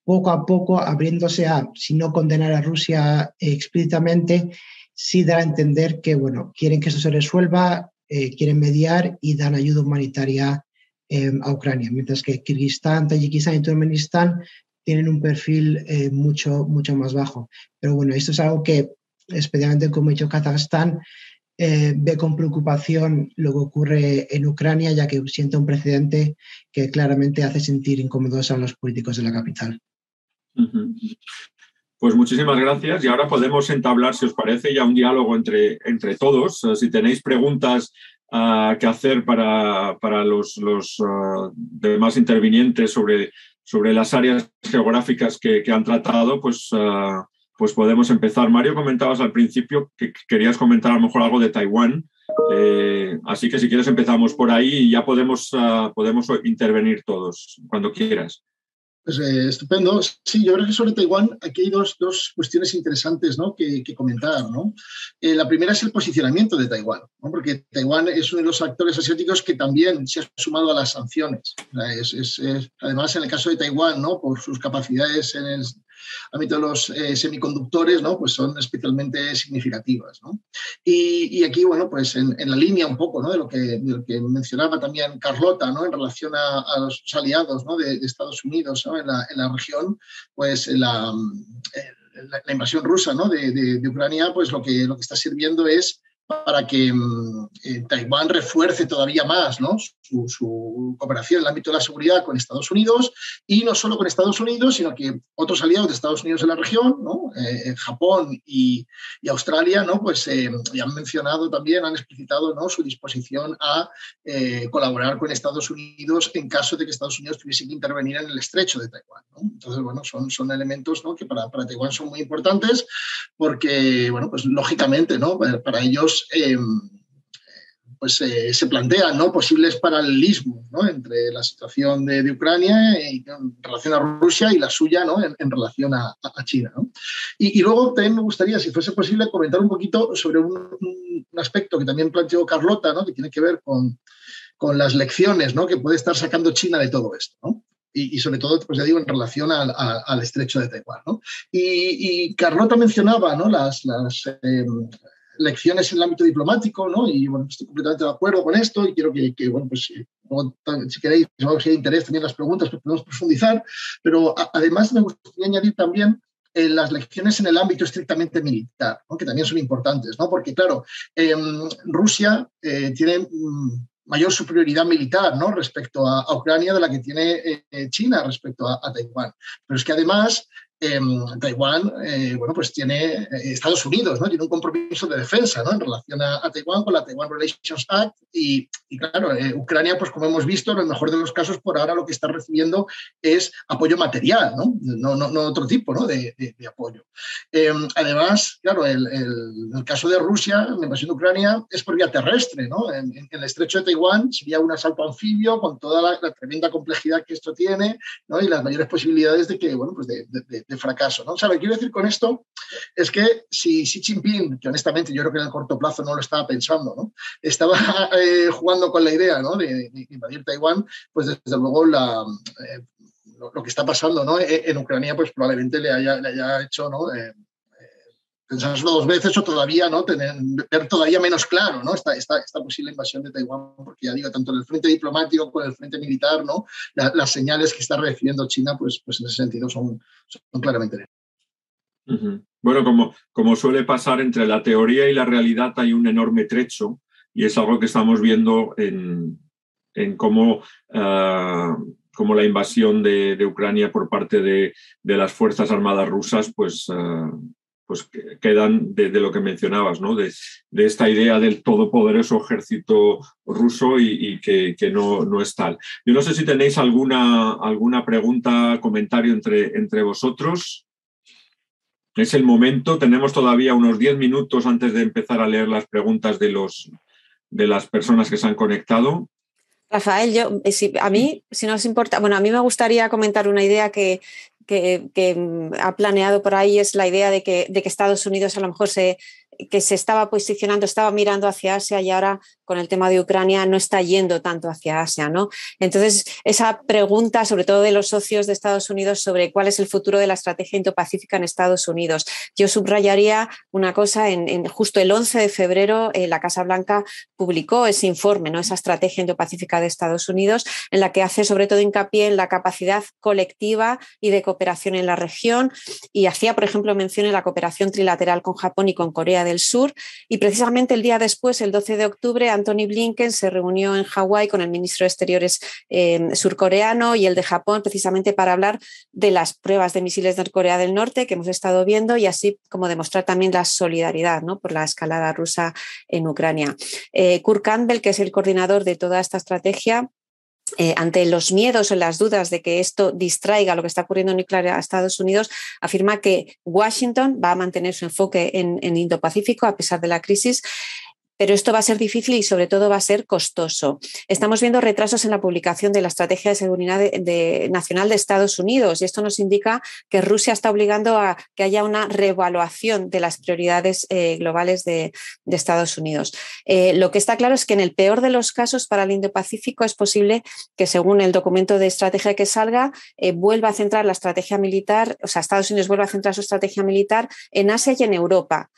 poco a poco abriéndose a, si no condenar a Rusia explícitamente, sí dar a entender que, bueno, quieren que eso se resuelva, eh, quieren mediar y dan ayuda humanitaria eh, a Ucrania, mientras que Kirguistán, Tayikistán y Turkmenistán tienen un perfil eh, mucho, mucho más bajo. Pero bueno, esto es algo que, especialmente como he dicho, Kazajstán ve con preocupación lo que ocurre en Ucrania, ya que siente un precedente que claramente hace sentir incómodos a los políticos de la capital. Pues muchísimas gracias y ahora podemos entablar, si os parece, ya un diálogo entre, entre todos. Eh, si tenéis preguntas uh, que hacer para, para los, los uh, demás intervinientes sobre, sobre las áreas geográficas que, que han tratado, pues, uh, pues podemos empezar. Mario, comentabas al principio que querías comentar a lo mejor algo de Taiwán. Eh, así que si quieres empezamos por ahí y ya podemos, podemos intervenir todos cuando quieras. Pues, eh, estupendo. Sí, yo creo que sobre Taiwán aquí hay dos, dos cuestiones interesantes ¿no? que, comentar. ¿no? Eh, la primera es el posicionamiento de Taiwán, ¿no? porque Taiwán es uno de los actores asiáticos que también se ha sumado a las sanciones. Es, es, además, en el caso de Taiwán, ¿no? por sus capacidades en el ámbito de los eh, semiconductores, ¿no? Pues son especialmente significativas, ¿no? Y, aquí, bueno, pues en, la línea un poco, ¿no? De lo que, que mencionaba también Carlota, ¿no? En relación a, los aliados, ¿no? De, Estados Unidos, en, la, en la región, pues la, la, invasión rusa, ¿no? De, de, Ucrania, pues lo que, lo que está sirviendo es para que mm, eh, Taiwán refuerce todavía más ¿no? su, cooperación en el ámbito de la seguridad con Estados Unidos y no solo con Estados Unidos, sino que otros aliados de Estados Unidos en la región, ¿no? Eh, Japón y, Australia, ¿no? pues eh, ya han mencionado también, han explicitado ¿no? su disposición a colaborar con Estados Unidos en caso de que Estados Unidos tuviese que intervenir en el estrecho de Taiwán. Entonces, bueno, son, son elementos ¿no? que para, para Taiwán son muy importantes porque, bueno, pues lógicamente, ¿no? para ellos Em, pues se plantean ¿no? posibles paralelismos ¿no? entre la situación de, Ucrania en relación a Rusia y la suya ¿no? en, relación a, China. Y, luego también me gustaría, si fuese posible, comentar un poquito sobre un, aspecto que también planteó Carlota, que tiene que ver con, con las lecciones que puede estar sacando China de todo esto. ¿no? y, sobre todo, pues ya digo, en relación al, estrecho de Taiwán. ¿no? Y, Carlota mencionaba las, las em, lecciones en el ámbito diplomático, ¿no? Y bueno, estoy completamente de acuerdo con esto y quiero que, que bueno, pues si queréis, si hay interés también las preguntas, pues podemos profundizar, pero además me gustaría añadir también eh, las lecciones en el ámbito estrictamente militar, ¿no? que también son importantes, ¿no? porque claro, em, Rusia eh, tiene mm, mayor superioridad militar ¿no? respecto a, Ucrania de la que tiene eh, China respecto a, a, Taiwán. Pero es que además Taiwán, eh, bueno, pues tiene eh, Estados Unidos, ¿no? Tiene un compromiso de defensa, ¿no? En relación a, Taiwán con la Taiwan Relations Act y, claro, eh, Ucrania, pues como hemos visto, en el mejor de los casos, por ahora lo que está recibiendo es apoyo material, ¿no? No, no, otro tipo, ¿no? De, apoyo. además, claro, el, caso de Rusia, la invasión de Ucrania, es por vía terrestre, ¿no? En, el estrecho de Taiwán sería un asalto anfibio con toda la, tremenda complejidad que esto tiene, ¿no? Y las mayores posibilidades de que, bueno, pues de fracaso. ¿no? O sea, lo que quiero decir con esto es que si Xi Jinping, que honestamente yo creo que en el corto plazo no lo estaba pensando, ¿no? estaba eh, jugando con la idea ¿no? de, invadir Taiwán, pues desde luego la, eh, lo, que está pasando ¿no? E, en Ucrania pues probablemente le haya, le haya hecho ¿no? Eh, pensárselo dos veces o todavía no tener ver todavía menos claro ¿no? esta, esta, esta, posible invasión de Taiwán, porque ya digo, tanto en el frente diplomático como en el frente militar, ¿no? las señales que está recibiendo China, pues, pues en ese sentido son, son claramente. Bueno, como, como suele pasar entre la teoría y la realidad hay un enorme trecho y es algo que estamos viendo en, en cómo, uh, la invasión de, de, Ucrania por parte de, de, las Fuerzas Armadas rusas pues, uh, pues quedan de, lo que mencionabas, ¿no? De, esta idea del todopoderoso ejército ruso y, que, no, no, es tal. Yo no sé si tenéis alguna, alguna pregunta, comentario entre, entre vosotros. Es el momento, tenemos todavía unos 10 minutos antes de empezar a leer las preguntas de, los, de las personas que se han conectado. Rafael, yo, eh, a mí, si no os importa, bueno, a mí me gustaría comentar una idea que, que, mm, ha planeado por ahí es la idea de que, de que Estados Unidos a lo mejor se, que se estaba posicionando, estaba mirando hacia Asia y ahora con el tema de Ucrania no está yendo tanto hacia Asia, ¿no? Entonces, esa pregunta, sobre todo de los socios de Estados Unidos, sobre cuál es el futuro de la estrategia indopacífica en Estados Unidos. Yo subrayaría una cosa, en, justo el 11 de febrero eh, la Casa Blanca publicó ese informe, ¿no? Esa estrategia indopacífica de Estados Unidos, en la que hace sobre todo hincapié en la capacidad colectiva y de cooperación en la región y hacía, por ejemplo, mención en la cooperación trilateral con Japón y con Corea del Sur. Y precisamente el día después, el 12 de octubre, Anthony Blinken se reunió en Hawái con el ministro de Exteriores eh, surcoreano y el de Japón, precisamente para hablar de las pruebas de misiles de Corea del Norte que hemos estado viendo y así como demostrar también la solidaridad ¿no? por la escalada rusa en Ucrania. Eh, Kurt Campbell, que es el coordinador de toda esta estrategia, eh, ante los miedos o las dudas de que esto distraiga lo que está ocurriendo en a Estados Unidos, afirma que Washington va a mantener su enfoque en, en Indo-Pacífico a pesar de la crisis pero esto va a ser difícil y sobre todo va a ser costoso. Estamos viendo retrasos en la publicación de la Estrategia de Seguridad Nacional de Estados Unidos y esto nos indica que Rusia está obligando a que haya una reevaluación de las prioridades eh, globales de, Estados Unidos. Eh, lo que está claro es que en el peor de los casos para el Indo-Pacífico es posible que según el documento de estrategia que salga eh, vuelva a centrar la estrategia militar, o sea, Estados Unidos vuelva a centrar su estrategia militar en Asia y en Europa.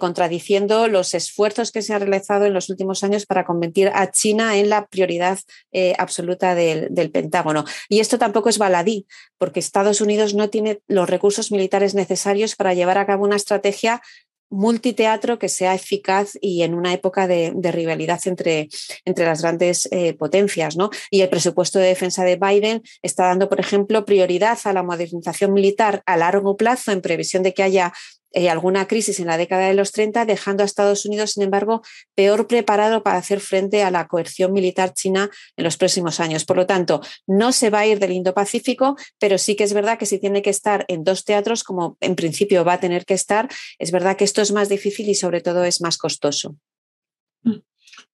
Contradiciendo los esfuerzos que se han realizado en los últimos años para convertir a China en la prioridad eh, absoluta del, Pentágono. Y esto tampoco es baladí, porque Estados Unidos no tiene los recursos militares necesarios para llevar a cabo una estrategia multiteatro que sea eficaz y en una época de, rivalidad entre, entre, las grandes eh, potencias. ¿no? Y el presupuesto de defensa de Biden está dando, por ejemplo, prioridad a la modernización militar a largo plazo en previsión de que haya eh, alguna crisis en la década de los 30, dejando a Estados Unidos, sin embargo, peor preparado para hacer frente a la coerción militar china en los próximos años. Por lo tanto, no se va a ir del Indo-Pacífico, pero sí que es verdad que si tiene que estar en dos teatros, como en principio va a tener que estar, es verdad que esto es más difícil y sobre todo es más costoso.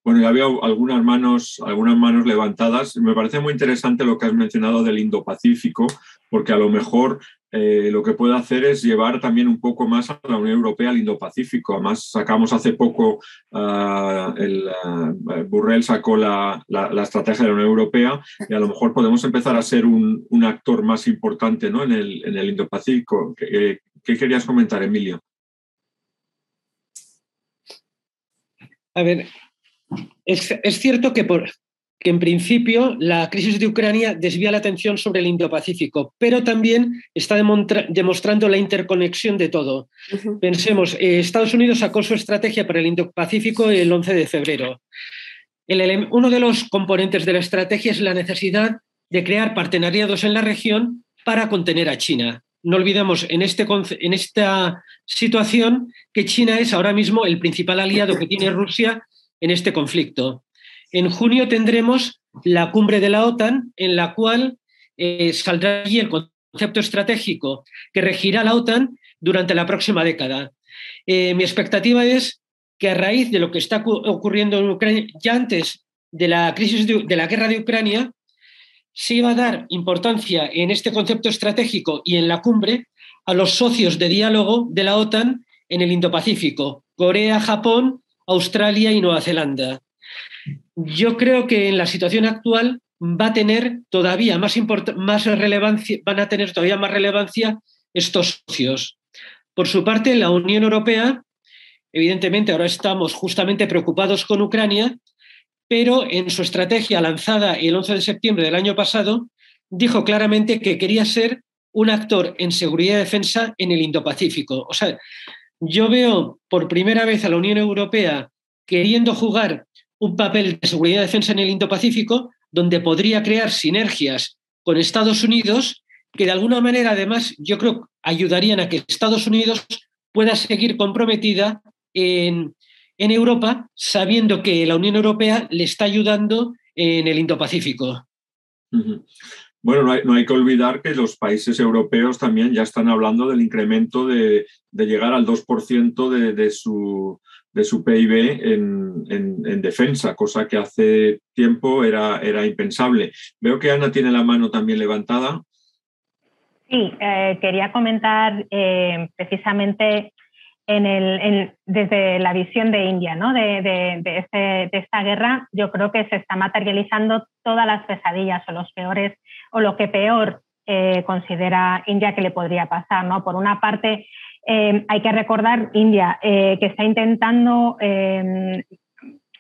Bueno, ya veo algunas manos, algunas manos levantadas. Me parece muy interesante lo que has mencionado del Indo-Pacífico, porque a lo mejor eh, lo que puede hacer es llevar también un poco más a la Unión Europea al Indo-Pacífico. Además, sacamos hace poco, uh, el, uh, Burrell sacó la, la, la, estrategia de la Unión Europea y a lo mejor podemos empezar a ser un, un actor más importante ¿no? en el, en el Indo-Pacífico. ¿Qué, ¿Qué querías comentar, Emilio? A ver, es, es cierto que, por, que en principio la crisis de Ucrania desvía la atención sobre el Indo-Pacífico, pero también está demostrando la interconexión de todo. Uh -huh. Pensemos, eh, Estados Unidos sacó su estrategia para el Indo-Pacífico el 11 de febrero. El, uno de los componentes de la estrategia es la necesidad de crear partenariados en la región para contener a China. No olvidemos en, este, en esta situación que China es ahora mismo el principal aliado que tiene Rusia en este conflicto. En junio tendremos la cumbre de la OTAN, en la cual eh, saldrá allí el concepto estratégico que regirá la OTAN durante la próxima década. Eh, mi expectativa es que a raíz de lo que está ocurriendo en Ucrania, ya antes de la crisis de, de la guerra de Ucrania, se iba a dar importancia en este concepto estratégico y en la cumbre a los socios de diálogo de la OTAN en el Indo-Pacífico, Corea, Japón, Australia y Nueva Zelanda. Yo creo que en la situación actual va a tener todavía más, relevancia, van a tener todavía más relevancia estos socios. Por su parte, la Unión Europea, evidentemente ahora estamos justamente preocupados con Ucrania, pero en su estrategia lanzada el 11 de septiembre del año pasado, dijo claramente que quería ser un actor en seguridad y defensa en el Indo-Pacífico. O sea, yo veo por primera vez a la Unión Europea queriendo jugar un papel de seguridad y defensa en el Indo-Pacífico, donde podría crear sinergias con Estados Unidos, que de alguna manera, además, yo creo ayudarían a que Estados Unidos pueda seguir comprometida en, en Europa, sabiendo que la Unión Europea le está ayudando en el Indo-Pacífico. Bueno, no hay, no hay, que olvidar que los países europeos también ya están hablando del incremento de, de llegar al 2% de, de, su, de su PIB en, en, en, defensa, cosa que hace tiempo era, era impensable. Veo que Ana tiene la mano también levantada. Sí, eh, quería comentar eh, precisamente en el, desde la visión de India, ¿no? De, de, de, este, de, esta guerra, yo creo que se está materializando todas las pesadillas o los peores o lo que peor eh, considera India que le podría pasar, ¿no? Por una parte, eh, hay que recordar India eh, que está intentando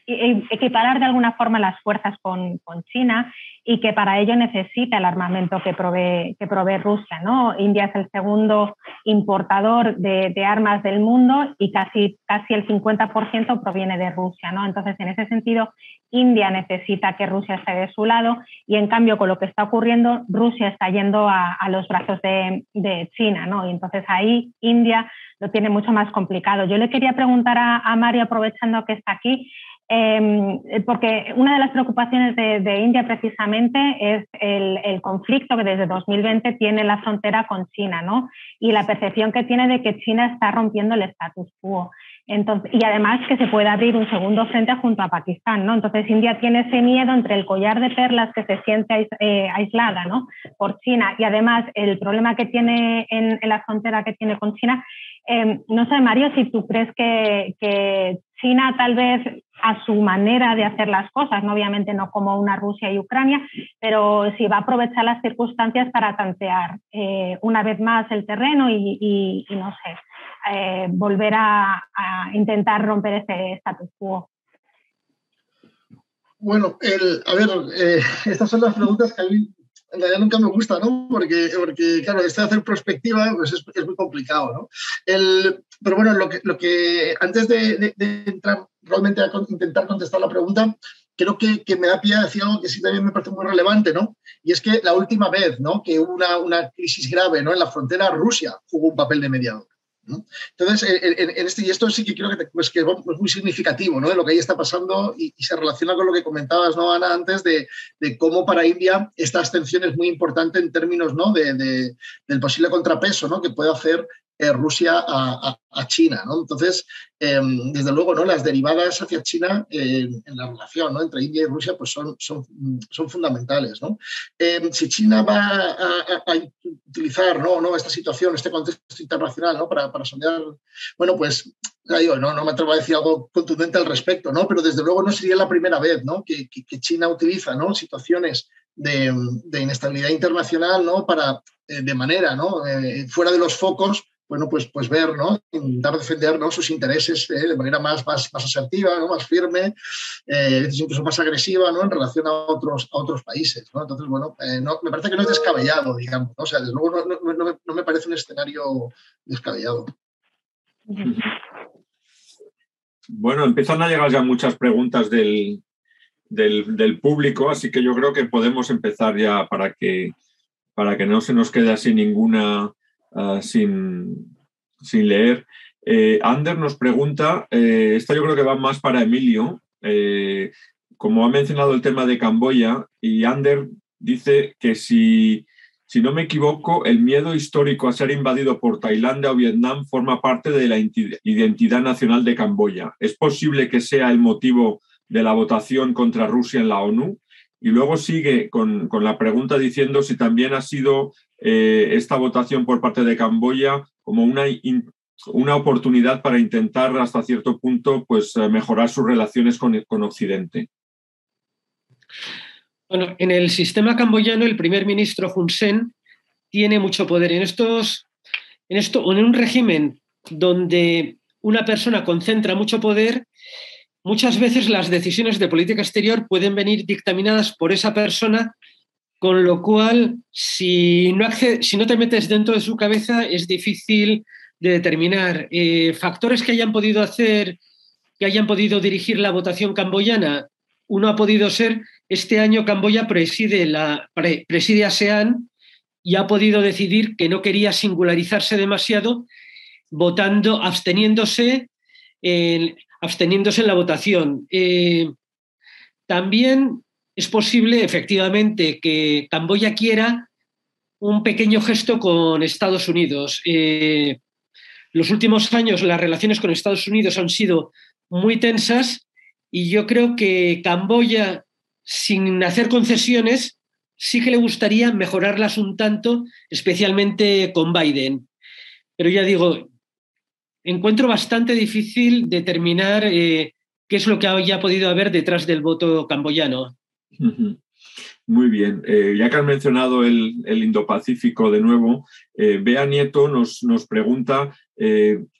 equiparar de alguna forma las fuerzas con, China y que para ello necesita el armamento que provee, Rusia. ¿no? India es el segundo importador de, armas del mundo y casi, casi el 50% proviene de Rusia. ¿no? Entonces, en ese sentido, India necesita que Rusia esté de su lado y en cambio con lo que está ocurriendo, Rusia está yendo a, los brazos de, de, China. ¿no? Y entonces ahí India lo tiene mucho más complicado. Yo le quería preguntar a, a Mario, aprovechando que está aquí, eh, porque una de las preocupaciones de, de India precisamente es el, el, conflicto que desde 2020 tiene la frontera con China, ¿no? Y la percepción que tiene de que China está rompiendo el status quo. Entonces, y además que se puede abrir un segundo frente junto a Pakistán, ¿no? Entonces India tiene ese miedo entre el collar de perlas que se siente eh, aislada, ¿no? Por China y además el problema que tiene en, en la frontera que tiene con China. Eh, no sé, Mario, si tú crees que, que China tal vez a su manera de hacer las cosas, ¿no? obviamente no como una Rusia y Ucrania, pero si va a aprovechar las circunstancias para tantear eh, una vez más el terreno y, no sé, eh, volver a, a, intentar romper ese status quo. Bueno, el, a ver, eh, estas son las preguntas que a mí en realidad nunca me gusta, ¿no? Porque, porque claro, esto de hacer perspectiva pues es, muy complicado, ¿no? El, pero bueno, lo que, lo que antes de, entrar realmente a intentar contestar la pregunta, creo que, que, me da pie a decir algo que sí también me parece muy relevante, ¿no? Y es que la última vez, ¿no? Que hubo una, una crisis grave, ¿no? En la frontera, Rusia jugó un papel de mediador. Entonces, en, en, este, y esto sí que creo que, pues, que, es muy significativo ¿no? de lo que ahí está pasando y, y, se relaciona con lo que comentabas, ¿no, Ana, antes de, de, cómo para India esta abstención es muy importante en términos ¿no? de, de, del posible contrapeso ¿no? que puede hacer eh, Rusia a, China. ¿no? Entonces, em, desde luego, ¿no? las derivadas hacia China en la relación ¿no? entre India y Rusia pues son, son, son fundamentales. ¿no? Em, si China va a, utilizar ¿no? ¿no? esta situación, este contexto internacional ¿no? para, para sondear, bueno, pues no, no me atrevo a decir algo contundente al respecto, ¿no? pero desde luego no sería la primera vez ¿no? que, que, China utiliza ¿no? situaciones de, de, inestabilidad internacional ¿no? para, eh, de manera ¿no? Eh, fuera de los focos, bueno, pues, pues ver, ¿no? Intentar defender ¿no? sus intereses eh, de manera más, más, asertiva, ¿no? más firme, incluso más agresiva, ¿no? En relación a otros, otros países, ¿no? Entonces, bueno, no, me parece que no es descabellado, digamos, ¿no? O sea, desde luego no, no, me, no me parece un escenario descabellado. Bueno, empiezan a llegar ya muchas preguntas del, del, público, así que yo creo que podemos empezar ya para que, para que no se nos quede así ninguna uh, sin, sin, leer. Eh, Ander nos pregunta, eh, esta yo creo que va más para Emilio, eh, como ha mencionado el tema de Camboya, y Ander dice que si si no me equivoco, el miedo histórico a ser invadido por Tailandia o Vietnam forma parte de la identidad nacional de Camboya. ¿Es posible que sea el motivo de la votación contra Rusia en la ONU? Y luego sigue con, la pregunta diciendo si también ha sido eh, esta votación por parte de Camboya como una, una oportunidad para intentar hasta cierto punto pues, eh, mejorar sus relaciones con, con Occidente. Bueno, en el sistema camboyano el primer ministro Hun Sen tiene mucho poder. En, estos, en, esto, en un régimen donde una persona concentra mucho poder, muchas veces las decisiones de política exterior pueden venir dictaminadas por esa persona, con lo cual si no, te metes dentro de su cabeza es difícil de determinar. Eh, factores que hayan podido hacer, que hayan podido dirigir la votación camboyana, uno ha podido ser este año Camboya preside, la, preside ASEAN y ha podido decidir que no quería singularizarse demasiado, votando, absteniéndose en, absteniéndose en la votación. Eh, también es posible, efectivamente, que Camboya quiera un pequeño gesto con Estados Unidos. Eh, los últimos años las relaciones con Estados Unidos han sido muy tensas y yo creo que Camboya sin hacer concesiones, sí que le gustaría mejorarlas un tanto, especialmente con Biden. Pero ya digo, encuentro bastante difícil determinar eh, qué es lo que haya podido haber detrás del voto camboyano. Muy bien. Eh, ya que has mencionado el, Indo-Pacífico de nuevo, eh, Bea Nieto nos, nos pregunta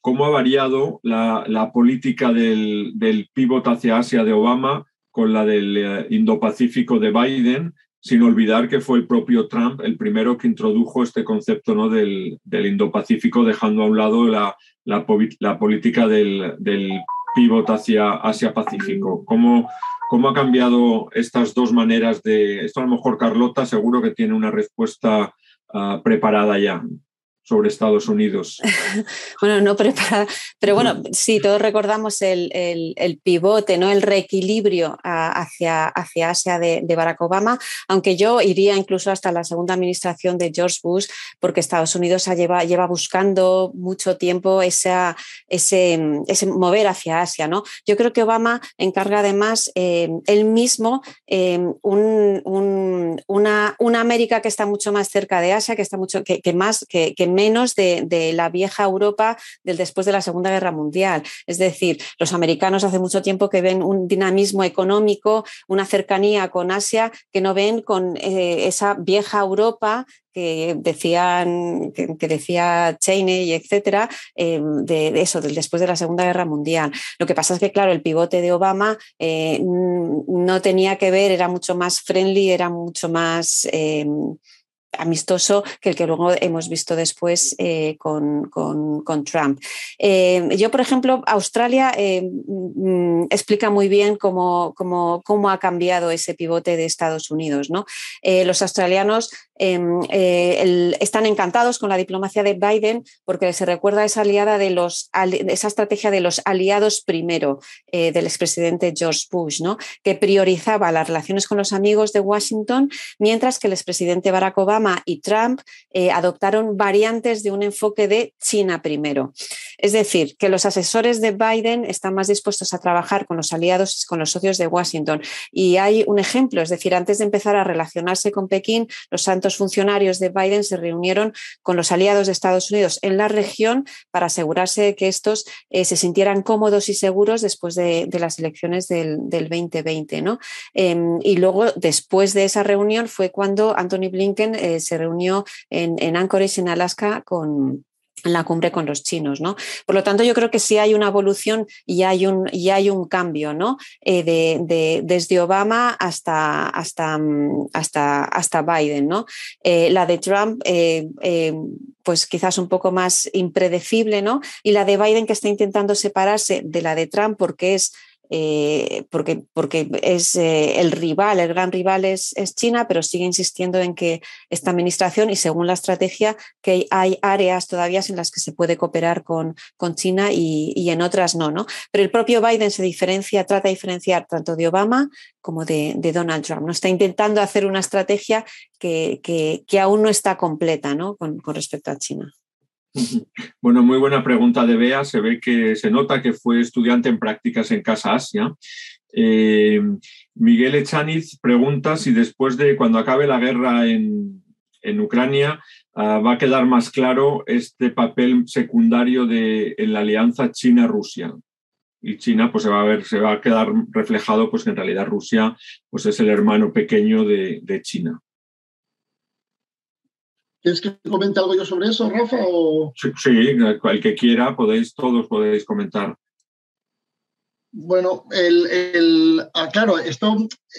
cómo ha variado la, política del, del pivot hacia Asia de Obama con la del Indo-Pacífico de Biden, sin olvidar que fue el propio Trump el primero que introdujo este concepto ¿no? del, Indo-Pacífico, dejando a un lado la, la, política del, del pivot hacia Asia-Pacífico. ¿Cómo, ¿Cómo ha cambiado estas dos maneras de... Esto a lo mejor Carlota seguro que tiene una respuesta ah, preparada ya sobre Estados Unidos. bueno, no preparada, pero bueno, sí, todos recordamos el, pivote, ¿no? el reequilibrio hacia, hacia Asia de, Barack Obama, aunque yo iría incluso hasta la segunda administración de George Bush, porque Estados Unidos lleva, lleva buscando mucho tiempo ese, ese, mover hacia Asia. ¿no? Yo creo que Obama encarga además eh, él mismo eh, una, una, América que está mucho más cerca de Asia, que está mucho, que, más, que, que menos de, la vieja Europa del después de la Segunda Guerra Mundial. Es decir, los americanos hace mucho tiempo que ven un dinamismo económico, una cercanía con Asia que no ven con eh, esa vieja Europa que decían que, decía Cheney, etcétera, eh, de, eso, del después de la Segunda Guerra Mundial. Lo que pasa es que, claro, el pivote de Obama eh, no tenía que ver, era mucho más friendly, era mucho más amistoso que el que luego hemos visto después eh, con, Trump. Eh, yo, por ejemplo, Australia eh, mm, explica muy bien cómo, cómo, ha cambiado ese pivote de Estados Unidos. ¿no? los australianos em, eh, están encantados con la diplomacia de Biden porque se recuerda esa aliada de los esa estrategia de los aliados primero eh, del expresidente George Bush, ¿no? que priorizaba las relaciones con los amigos de Washington, mientras que el expresidente Barack Obama y Trump eh, adoptaron variantes de un enfoque de China primero. Es decir, que los asesores de Biden están más dispuestos a trabajar con los aliados, con los socios de Washington. Y hay un ejemplo, es decir, antes de empezar a relacionarse con Pekín, los santos funcionarios de Biden se reunieron con los aliados de Estados Unidos en la región para asegurarse de que estos eh, se sintieran cómodos y seguros después de, las elecciones del, 2020. ¿no? Em, y luego, después de esa reunión, fue cuando Anthony Blinken eh, se reunió en Anchorage, en Alaska, con, en la cumbre con los chinos, ¿no? Por lo tanto, yo creo que sí hay una evolución y hay un, y hay un cambio, ¿no? Eh, de, desde Obama hasta, hasta, mm, hasta, hasta Biden, ¿no? Eh, la de Trump, eh, pues quizás un poco más impredecible, ¿no? Y la de Biden que está intentando separarse de la de Trump porque es eh, porque, porque es eh, el rival, el gran rival es, es, China, pero sigue insistiendo en que esta administración y según la estrategia que hay áreas todavía en las que se puede cooperar con, con China y, y, en otras no, no. Pero el propio Biden se diferencia, trata de diferenciar tanto de Obama como de, de Donald Trump. ¿no? Está intentando hacer una estrategia que, que, que aún no está completa ¿no? Con, con respecto a China. Bueno, muy buena pregunta de Bea. Se ve que se nota que fue estudiante en prácticas en Casa Asia. Eh, Miguel Echaniz pregunta si después de cuando acabe la guerra en, Ucrania ah, va a quedar más claro este papel secundario de en la alianza China-Rusia. Y China pues se va a ver, se va a quedar reflejado pues que en realidad Rusia pues es el hermano pequeño de China. ¿Quieres que comente algo yo sobre eso, Rafa? O... Sí, el que quiera, podéis, todos podéis comentar. Bueno, el, el ah, claro, esto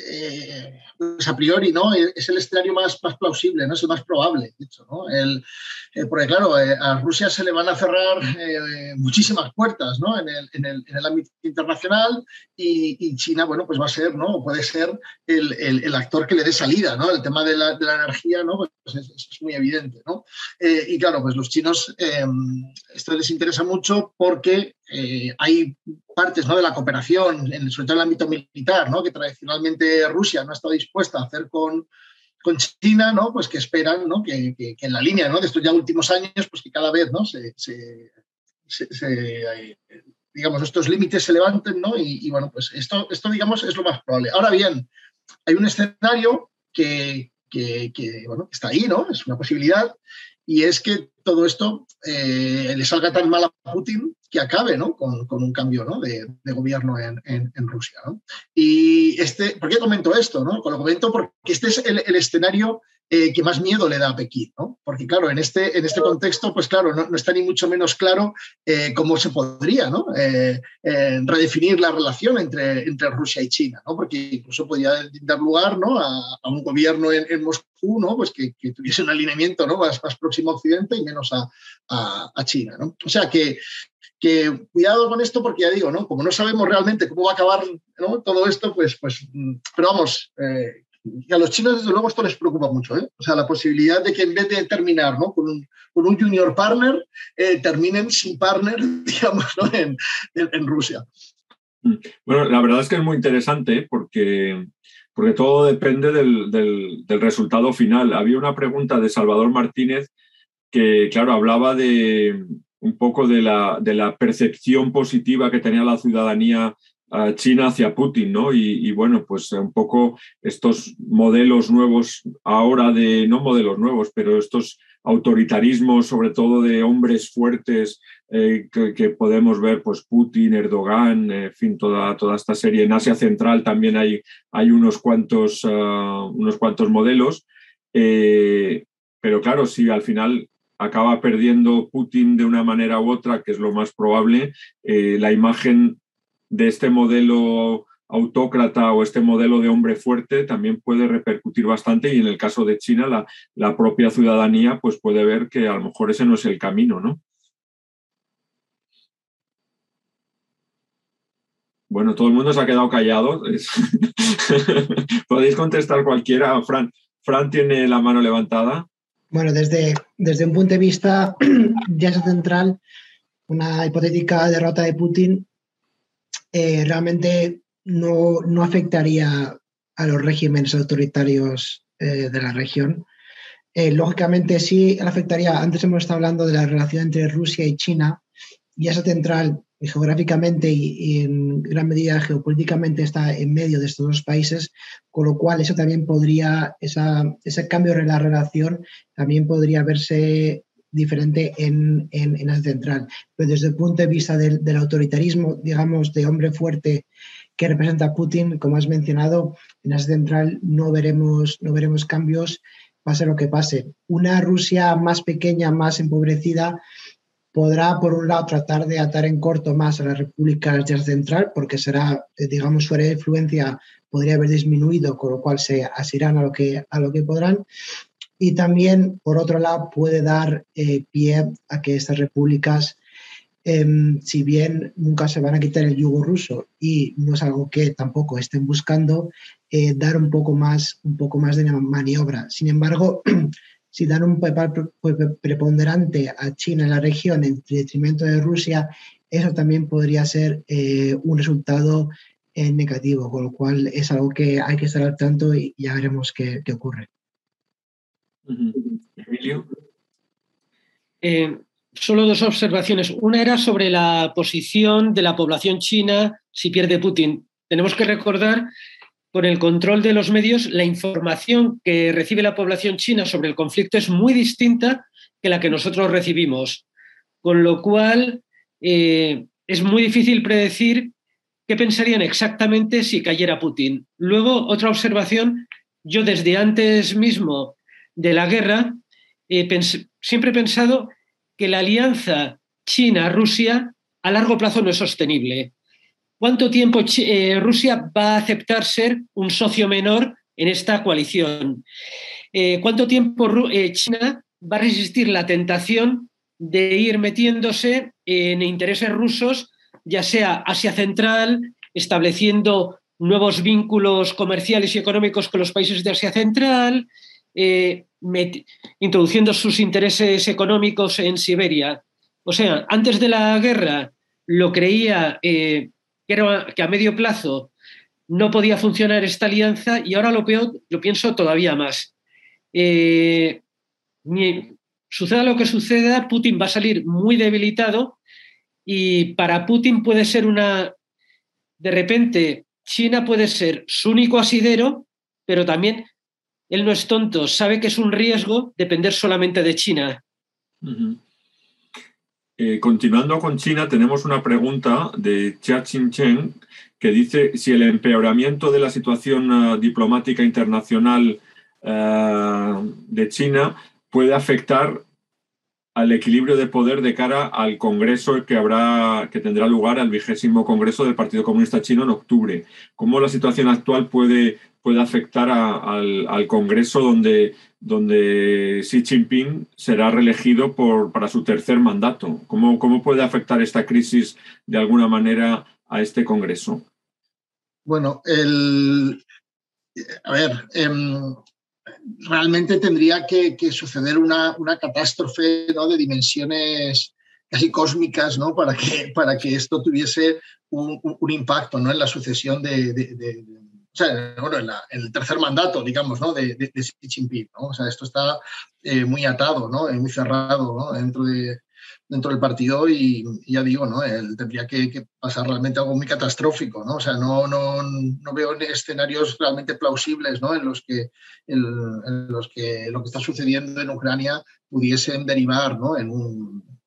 eh, pues a priori ¿no? es el escenario más, más plausible, ¿no? es el más probable, de hecho. ¿no? El, eh, porque claro, eh, a Rusia se le van a cerrar muchísimas puertas ¿no? en, el, en, el, en, el, ámbito internacional y, China, bueno, pues va a ser, ¿no? puede ser el, el, actor que le dé salida. ¿no? El tema de la, de la energía ¿no? pues es, es, muy evidente. ¿no? y claro, pues los chinos esto les interesa mucho porque hay partes ¿no? de la cooperación, sobre todo en el ámbito militar, ¿no? que tradicionalmente Rusia no ha estado dispuesta a hacer con, con China, ¿no? pues que esperan ¿no? que, en la línea ¿no? de estos ya últimos años, pues que cada vez ¿no? se, digamos, estos límites se levanten, ¿no? Y, y, bueno, pues esto, esto, digamos, es lo más probable. Ahora bien, hay un escenario que, que bueno, está ahí, ¿no? Es una posibilidad, y es que todo esto eh, le salga tan mal a Putin que acabe ¿no? con, con, un cambio ¿no? de, gobierno en, en, Rusia. Y este, ¿por qué comento esto? ¿no? Lo comento porque este es el, el escenario eh, que más miedo le da a Pekín, ¿no? Porque claro, en este, en este contexto, pues claro, no, está ni mucho menos claro eh, cómo se podría ¿no? Eh, redefinir la relación entre, entre Rusia y China, ¿no? Porque incluso podría dar lugar ¿no? a, un gobierno en, en, Moscú, ¿no? Pues que, que, tuviese un alineamiento ¿no? más, más próximo a Occidente y menos a, a, China, ¿no? O sea que que cuidado con esto porque ya digo, ¿no? Como no sabemos realmente cómo va a acabar todo esto, pues, pues, mm, pero vamos, eh, y a los chinos, desde luego, esto les preocupa mucho. ¿eh? O sea, la posibilidad de que en vez de terminar ¿no? con, un, con un junior partner, eh, terminen sin partner, digamos, ¿no? en, Rusia. Bueno, la verdad es que es muy interesante porque, porque todo depende del, del, del resultado final. Había una pregunta de Salvador Martínez que, claro, hablaba de un poco de la, de la percepción positiva que tenía la ciudadanía China hacia Putin, ¿no? Y, bueno, pues un poco estos modelos nuevos ahora de, no modelos nuevos, pero estos autoritarismos, sobre todo de hombres fuertes eh, que, podemos ver, pues Putin, Erdogan, en fin, toda, toda esta serie. En Asia Central también hay, hay unos, cuantos, uh, unos cuantos modelos. Eh, pero claro, si al final acaba perdiendo Putin de una manera u otra, que es lo más probable, eh, la imagen de este modelo autócrata o este modelo de hombre fuerte también puede repercutir bastante y en el caso de China la, la, propia ciudadanía pues puede ver que a lo mejor ese no es el camino, ¿no? Bueno, todo el mundo se ha quedado callado. Podéis contestar cualquiera. Fran, Fran tiene la mano levantada. Bueno, desde, desde un punto de vista ya central, una hipotética derrota de Putin eh, realmente no, no, afectaría a los regímenes autoritarios eh, de la región. Eh, lógicamente sí afectaría, antes hemos estado hablando de la relación entre Rusia y China, y esa central geográficamente y, en gran medida geopolíticamente está en medio de estos dos países, con lo cual eso también podría, ese cambio de la relación también podría verse diferente en, en, Asia Central. Pero desde el punto de vista del, autoritarismo, digamos, de hombre fuerte que representa Putin, como has mencionado, en Asia Central no veremos, no veremos cambios, pase lo que pase. Una Rusia más pequeña, más empobrecida, podrá, por un lado, tratar de atar en corto más a las repúblicas de Central, porque será, eh, digamos, su área de influencia podría haber disminuido, con lo cual se asirán a lo que, a lo que podrán. Y también, por otro lado, puede dar eh, pie a que estas repúblicas, em, si bien nunca se van a quitar el yugo ruso y no es algo que tampoco estén buscando, eh, dar un poco, más, un poco más de maniobra. Sin embargo, si dan un papel preponderante a China en la región en detrimento de Rusia, eso también podría ser eh, un resultado negativo, con lo cual es algo que hay que estar al tanto y ya veremos qué, ocurre. Emilio. Eh, solo dos observaciones. Una era sobre la posición de la población china si pierde Putin. Tenemos que recordar con el control de los medios, la información que recibe la población china sobre el conflicto es muy distinta que la que nosotros recibimos. Con lo cual, eh, es muy difícil predecir qué pensarían exactamente si cayera Putin. Luego, otra observación, yo desde antes mismo de la guerra, eh, siempre he pensado que la alianza China-Rusia a largo plazo no es sostenible. ¿Cuánto tiempo eh, Rusia va a aceptar ser un socio menor en esta coalición? Eh, ¿Cuánto tiempo China va a resistir la tentación de ir metiéndose en intereses rusos, ya sea Asia Central, estableciendo nuevos vínculos comerciales y económicos con los países de Asia Central, introduciendo sus intereses económicos en Siberia? O sea, antes de la guerra lo creía que, a medio plazo no podía funcionar esta alianza y ahora lo, lo pienso todavía más. Eh, suceda lo que suceda, Putin va a salir muy debilitado y para Putin puede ser una, de repente, China puede ser su único asidero, pero también él no es tonto, sabe que es un riesgo depender solamente de China. Eh, continuando con China, tenemos una pregunta de Chia Chin Chen que dice si el empeoramiento de la situación eh, diplomática internacional eh, de China puede afectar al equilibrio de poder de cara al Congreso que habrá que tendrá lugar al vigésimo Congreso del Partido Comunista Chino en octubre. ¿Cómo la situación actual puede, puede afectar al, Congreso donde donde Xi Jinping será reelegido por, para su tercer mandato. ¿Cómo, ¿Cómo puede afectar esta crisis de alguna manera a este Congreso? Bueno, el, a ver, em, realmente tendría que, suceder una, una catástrofe de dimensiones casi cósmicas ¿no? para, que, para que esto tuviese un, impacto ¿no? en la sucesión de, o sea, bueno, en, el tercer mandato, digamos, ¿no? de, de, Xi Jinping. ¿no? O sea, esto está eh, muy atado, ¿no? muy cerrado ¿no? dentro, de, dentro del partido y, ya digo, ¿no? Él tendría que, pasar realmente algo muy catastrófico. ¿no? O sea, no, no, no veo escenarios realmente plausibles ¿no? en, los que, en, los que lo que está sucediendo en Ucrania pudiesen derivar ¿no? en un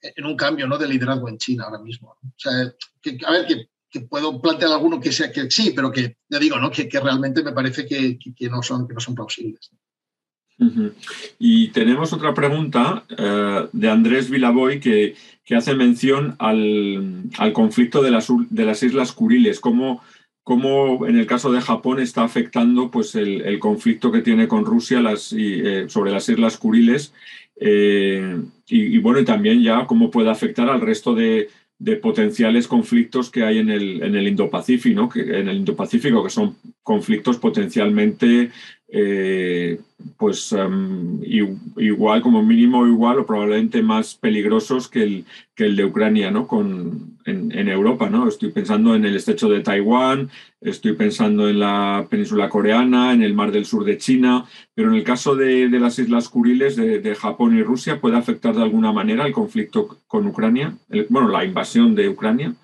en un cambio ¿no? de liderazgo en China ahora mismo. O sea, que, a ver, que que puedo plantear alguno que sea que sí, pero que ya digo, ¿no? Que, realmente me parece que, no son, que no son plausibles. Y tenemos otra pregunta uh, de Andrés Vilaboy que, que hace mención al, al, conflicto de las, de las Islas Kuriles, cómo, cómo en el caso de Japón está afectando pues, el, el conflicto que tiene con Rusia las, y, eh, sobre las Islas Kuriles eh, y, y, bueno, y también ya cómo puede afectar al resto de, de potenciales conflictos que hay en el, en el Indo-Pacífico, que, en el Indo-Pacífico, que son conflictos potencialmente eh, pues em, igual, como mínimo igual o probablemente más peligrosos que el, que el de Ucrania ¿no? Con, en, Europa. ¿no? Estoy pensando en el estrecho de Taiwán, estoy pensando en la península coreana, en el mar del sur de China, pero en el caso de, las Islas Kuriles de, Japón y Rusia, ¿puede afectar de alguna manera el conflicto con Ucrania? bueno, la invasión de Ucrania.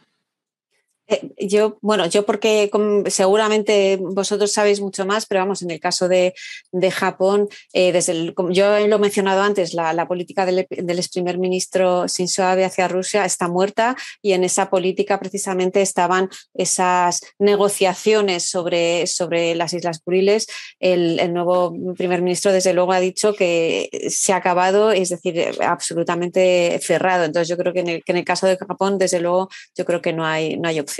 Eh, yo, bueno, yo porque seguramente vosotros sabéis mucho más, pero vamos, en el caso de, Japón, eh, desde el, yo lo he mencionado antes, la, política del, ex primer ministro Shinzo Abe hacia Rusia está muerta y en esa política precisamente estaban esas negociaciones sobre, sobre las Islas Kuriles. El, nuevo primer ministro, desde luego, ha dicho que se ha acabado, es decir, absolutamente cerrado. Entonces, yo creo que en el, que en el caso de Japón, desde luego, yo creo que no hay, no hay opción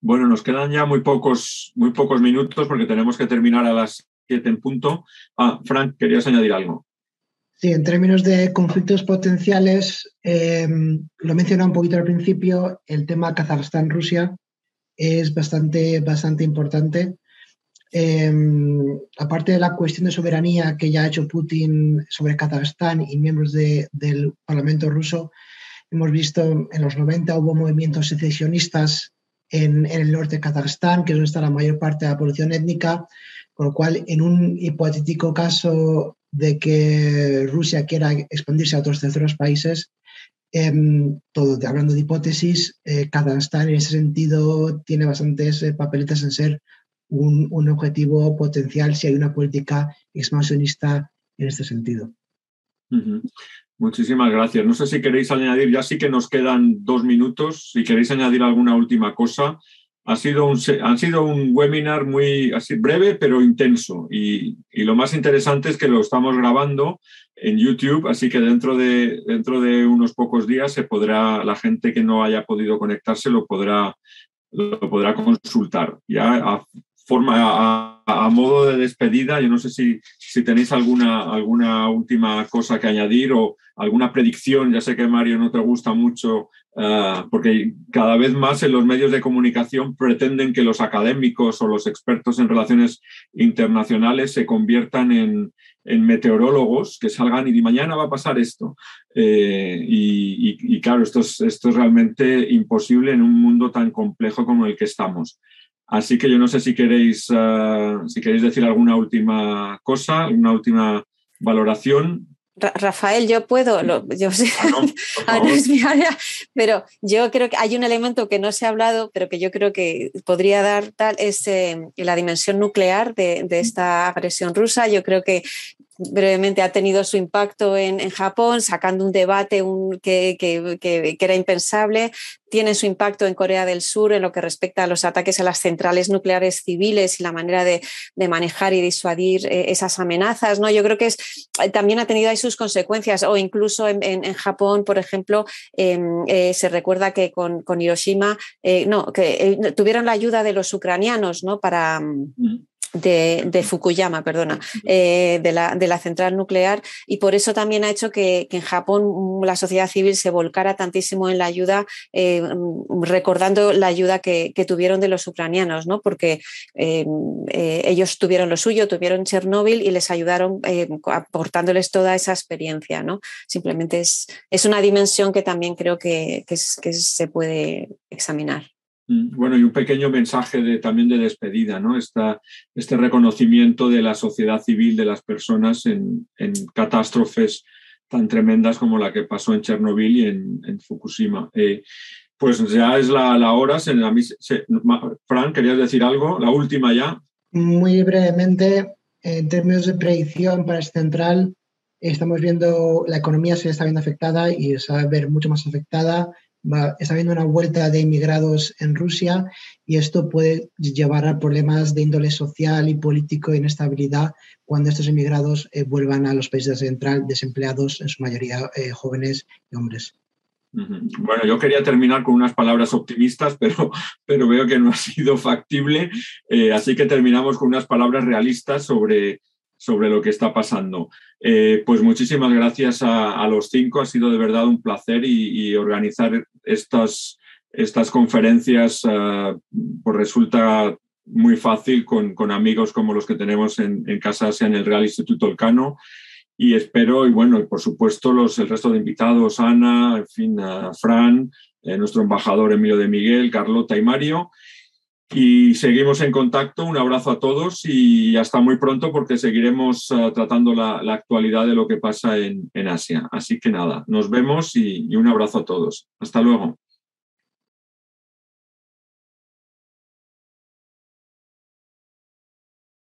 bueno, nos quedan ya muy pocos, muy pocos minutos porque tenemos que terminar a las 7 en punto. Ah, Frank, ¿querías añadir algo? Sí, en términos de conflictos potenciales, em, lo mencioné un poquito al principio, el tema Kazajstán-Rusia es bastante, bastante importante. Em, aparte de la cuestión de soberanía que ya ha hecho Putin sobre Kazajstán y miembros del Parlamento ruso, Hemos visto en los 90 hubo movimientos secesionistas en, el norte de Kazajstán, que es donde está la mayor parte de la población étnica, con lo cual, en un hipotético caso de que Rusia quiera expandirse a otros terceros países, em, hablando de hipótesis, eh, Kazajstán en ese sentido tiene bastantes eh, papeletas en ser un, objetivo potencial si hay una política expansionista en este sentido. Muchísimas gracias. No sé si queréis añadir, ya sí que nos quedan dos minutos, si queréis añadir alguna última cosa. Ha sido un, sido un webinar muy así, breve, pero intenso. Y, lo más interesante es que lo estamos grabando en YouTube, así que dentro de, dentro de unos pocos días se podrá, la gente que no haya podido conectarse lo podrá, lo podrá consultar. Ya forma, modo de despedida, yo no sé si, si tenéis alguna, alguna última cosa que añadir o alguna predicción. Ya sé que Mario no te gusta mucho eh, porque cada vez más en los medios de comunicación pretenden que los académicos o los expertos en relaciones internacionales se conviertan en, meteorólogos que salgan y mañana va a pasar esto. Eh, y, claro, esto es, esto es realmente imposible en un mundo tan complejo como el que estamos. Así que yo no sé si queréis, eh, si queréis decir alguna última cosa, una última valoración. Rafael, yo puedo, yo sé, ah, no, es mi área, pero yo creo que hay un elemento que no se ha hablado, pero que yo creo que podría dar tal, es eh, la dimensión nuclear de, de, esta agresión rusa. Yo creo que brevemente ha tenido su impacto en, Japón, sacando un debate que, era impensable. Tiene su impacto en Corea del Sur en lo que respecta a los ataques a las centrales nucleares civiles y la manera de, manejar y disuadir eh, esas amenazas. ¿no? Yo creo que es, eh, también ha tenido ahí sus consecuencias, o incluso en, Japón, por ejemplo, em, eh, se recuerda que con, Hiroshima, no, que tuvieron la ayuda de los ucranianos ¿no? para... Mm de, Fukuyama, perdona, eh, de, la, de, la, central nuclear y por eso también ha hecho que, en Japón la sociedad civil se volcara tantísimo en la ayuda, eh, mm, recordando la ayuda que, tuvieron de los ucranianos, ¿no? porque eh, ellos tuvieron lo suyo, tuvieron Chernóbil y les ayudaron aportándoles toda esa experiencia. ¿no? Simplemente es, es una dimensión que también creo que, que se puede examinar. Mm, bueno, y un pequeño mensaje también de despedida, ¿no? este reconocimiento de la sociedad civil, de las personas en, catástrofes tan tremendas como la que pasó en Chernobyl y en, Fukushima. Eh, pues ya es la, hora. Fran, ¿querías decir algo? La última ya. Muy brevemente, en términos de predicción para este central, estamos viendo la economía se está viendo afectada y se va a ver mucho más afectada está habiendo una vuelta de inmigrados en Rusia y esto puede llevar a problemas de índole social y político e inestabilidad cuando estos inmigrados eh, vuelvan a los países central desempleados, en su mayoría eh, jóvenes y hombres. Bueno, yo quería terminar con unas palabras optimistas, pero, pero veo que no ha sido factible, eh, así que terminamos con unas palabras realistas sobre, sobre lo que está pasando. Eh, pues muchísimas gracias a, los cinco, ha sido de verdad un placer y, organizar estas, estas conferencias uh, resulta muy fácil con, con amigos como los que tenemos en, en Casa en el Real Instituto Elcano y espero, y bueno, y por supuesto los, el resto de invitados, Ana, en fin, Fran, eh, nuestro embajador Emilio de Miguel, Carlota y Mario. Y seguimos en contacto. Un abrazo a todos y hasta muy pronto porque seguiremos uh, tratando la, actualidad de lo que pasa en, Asia. Así que nada, nos vemos y un abrazo a todos. Hasta luego.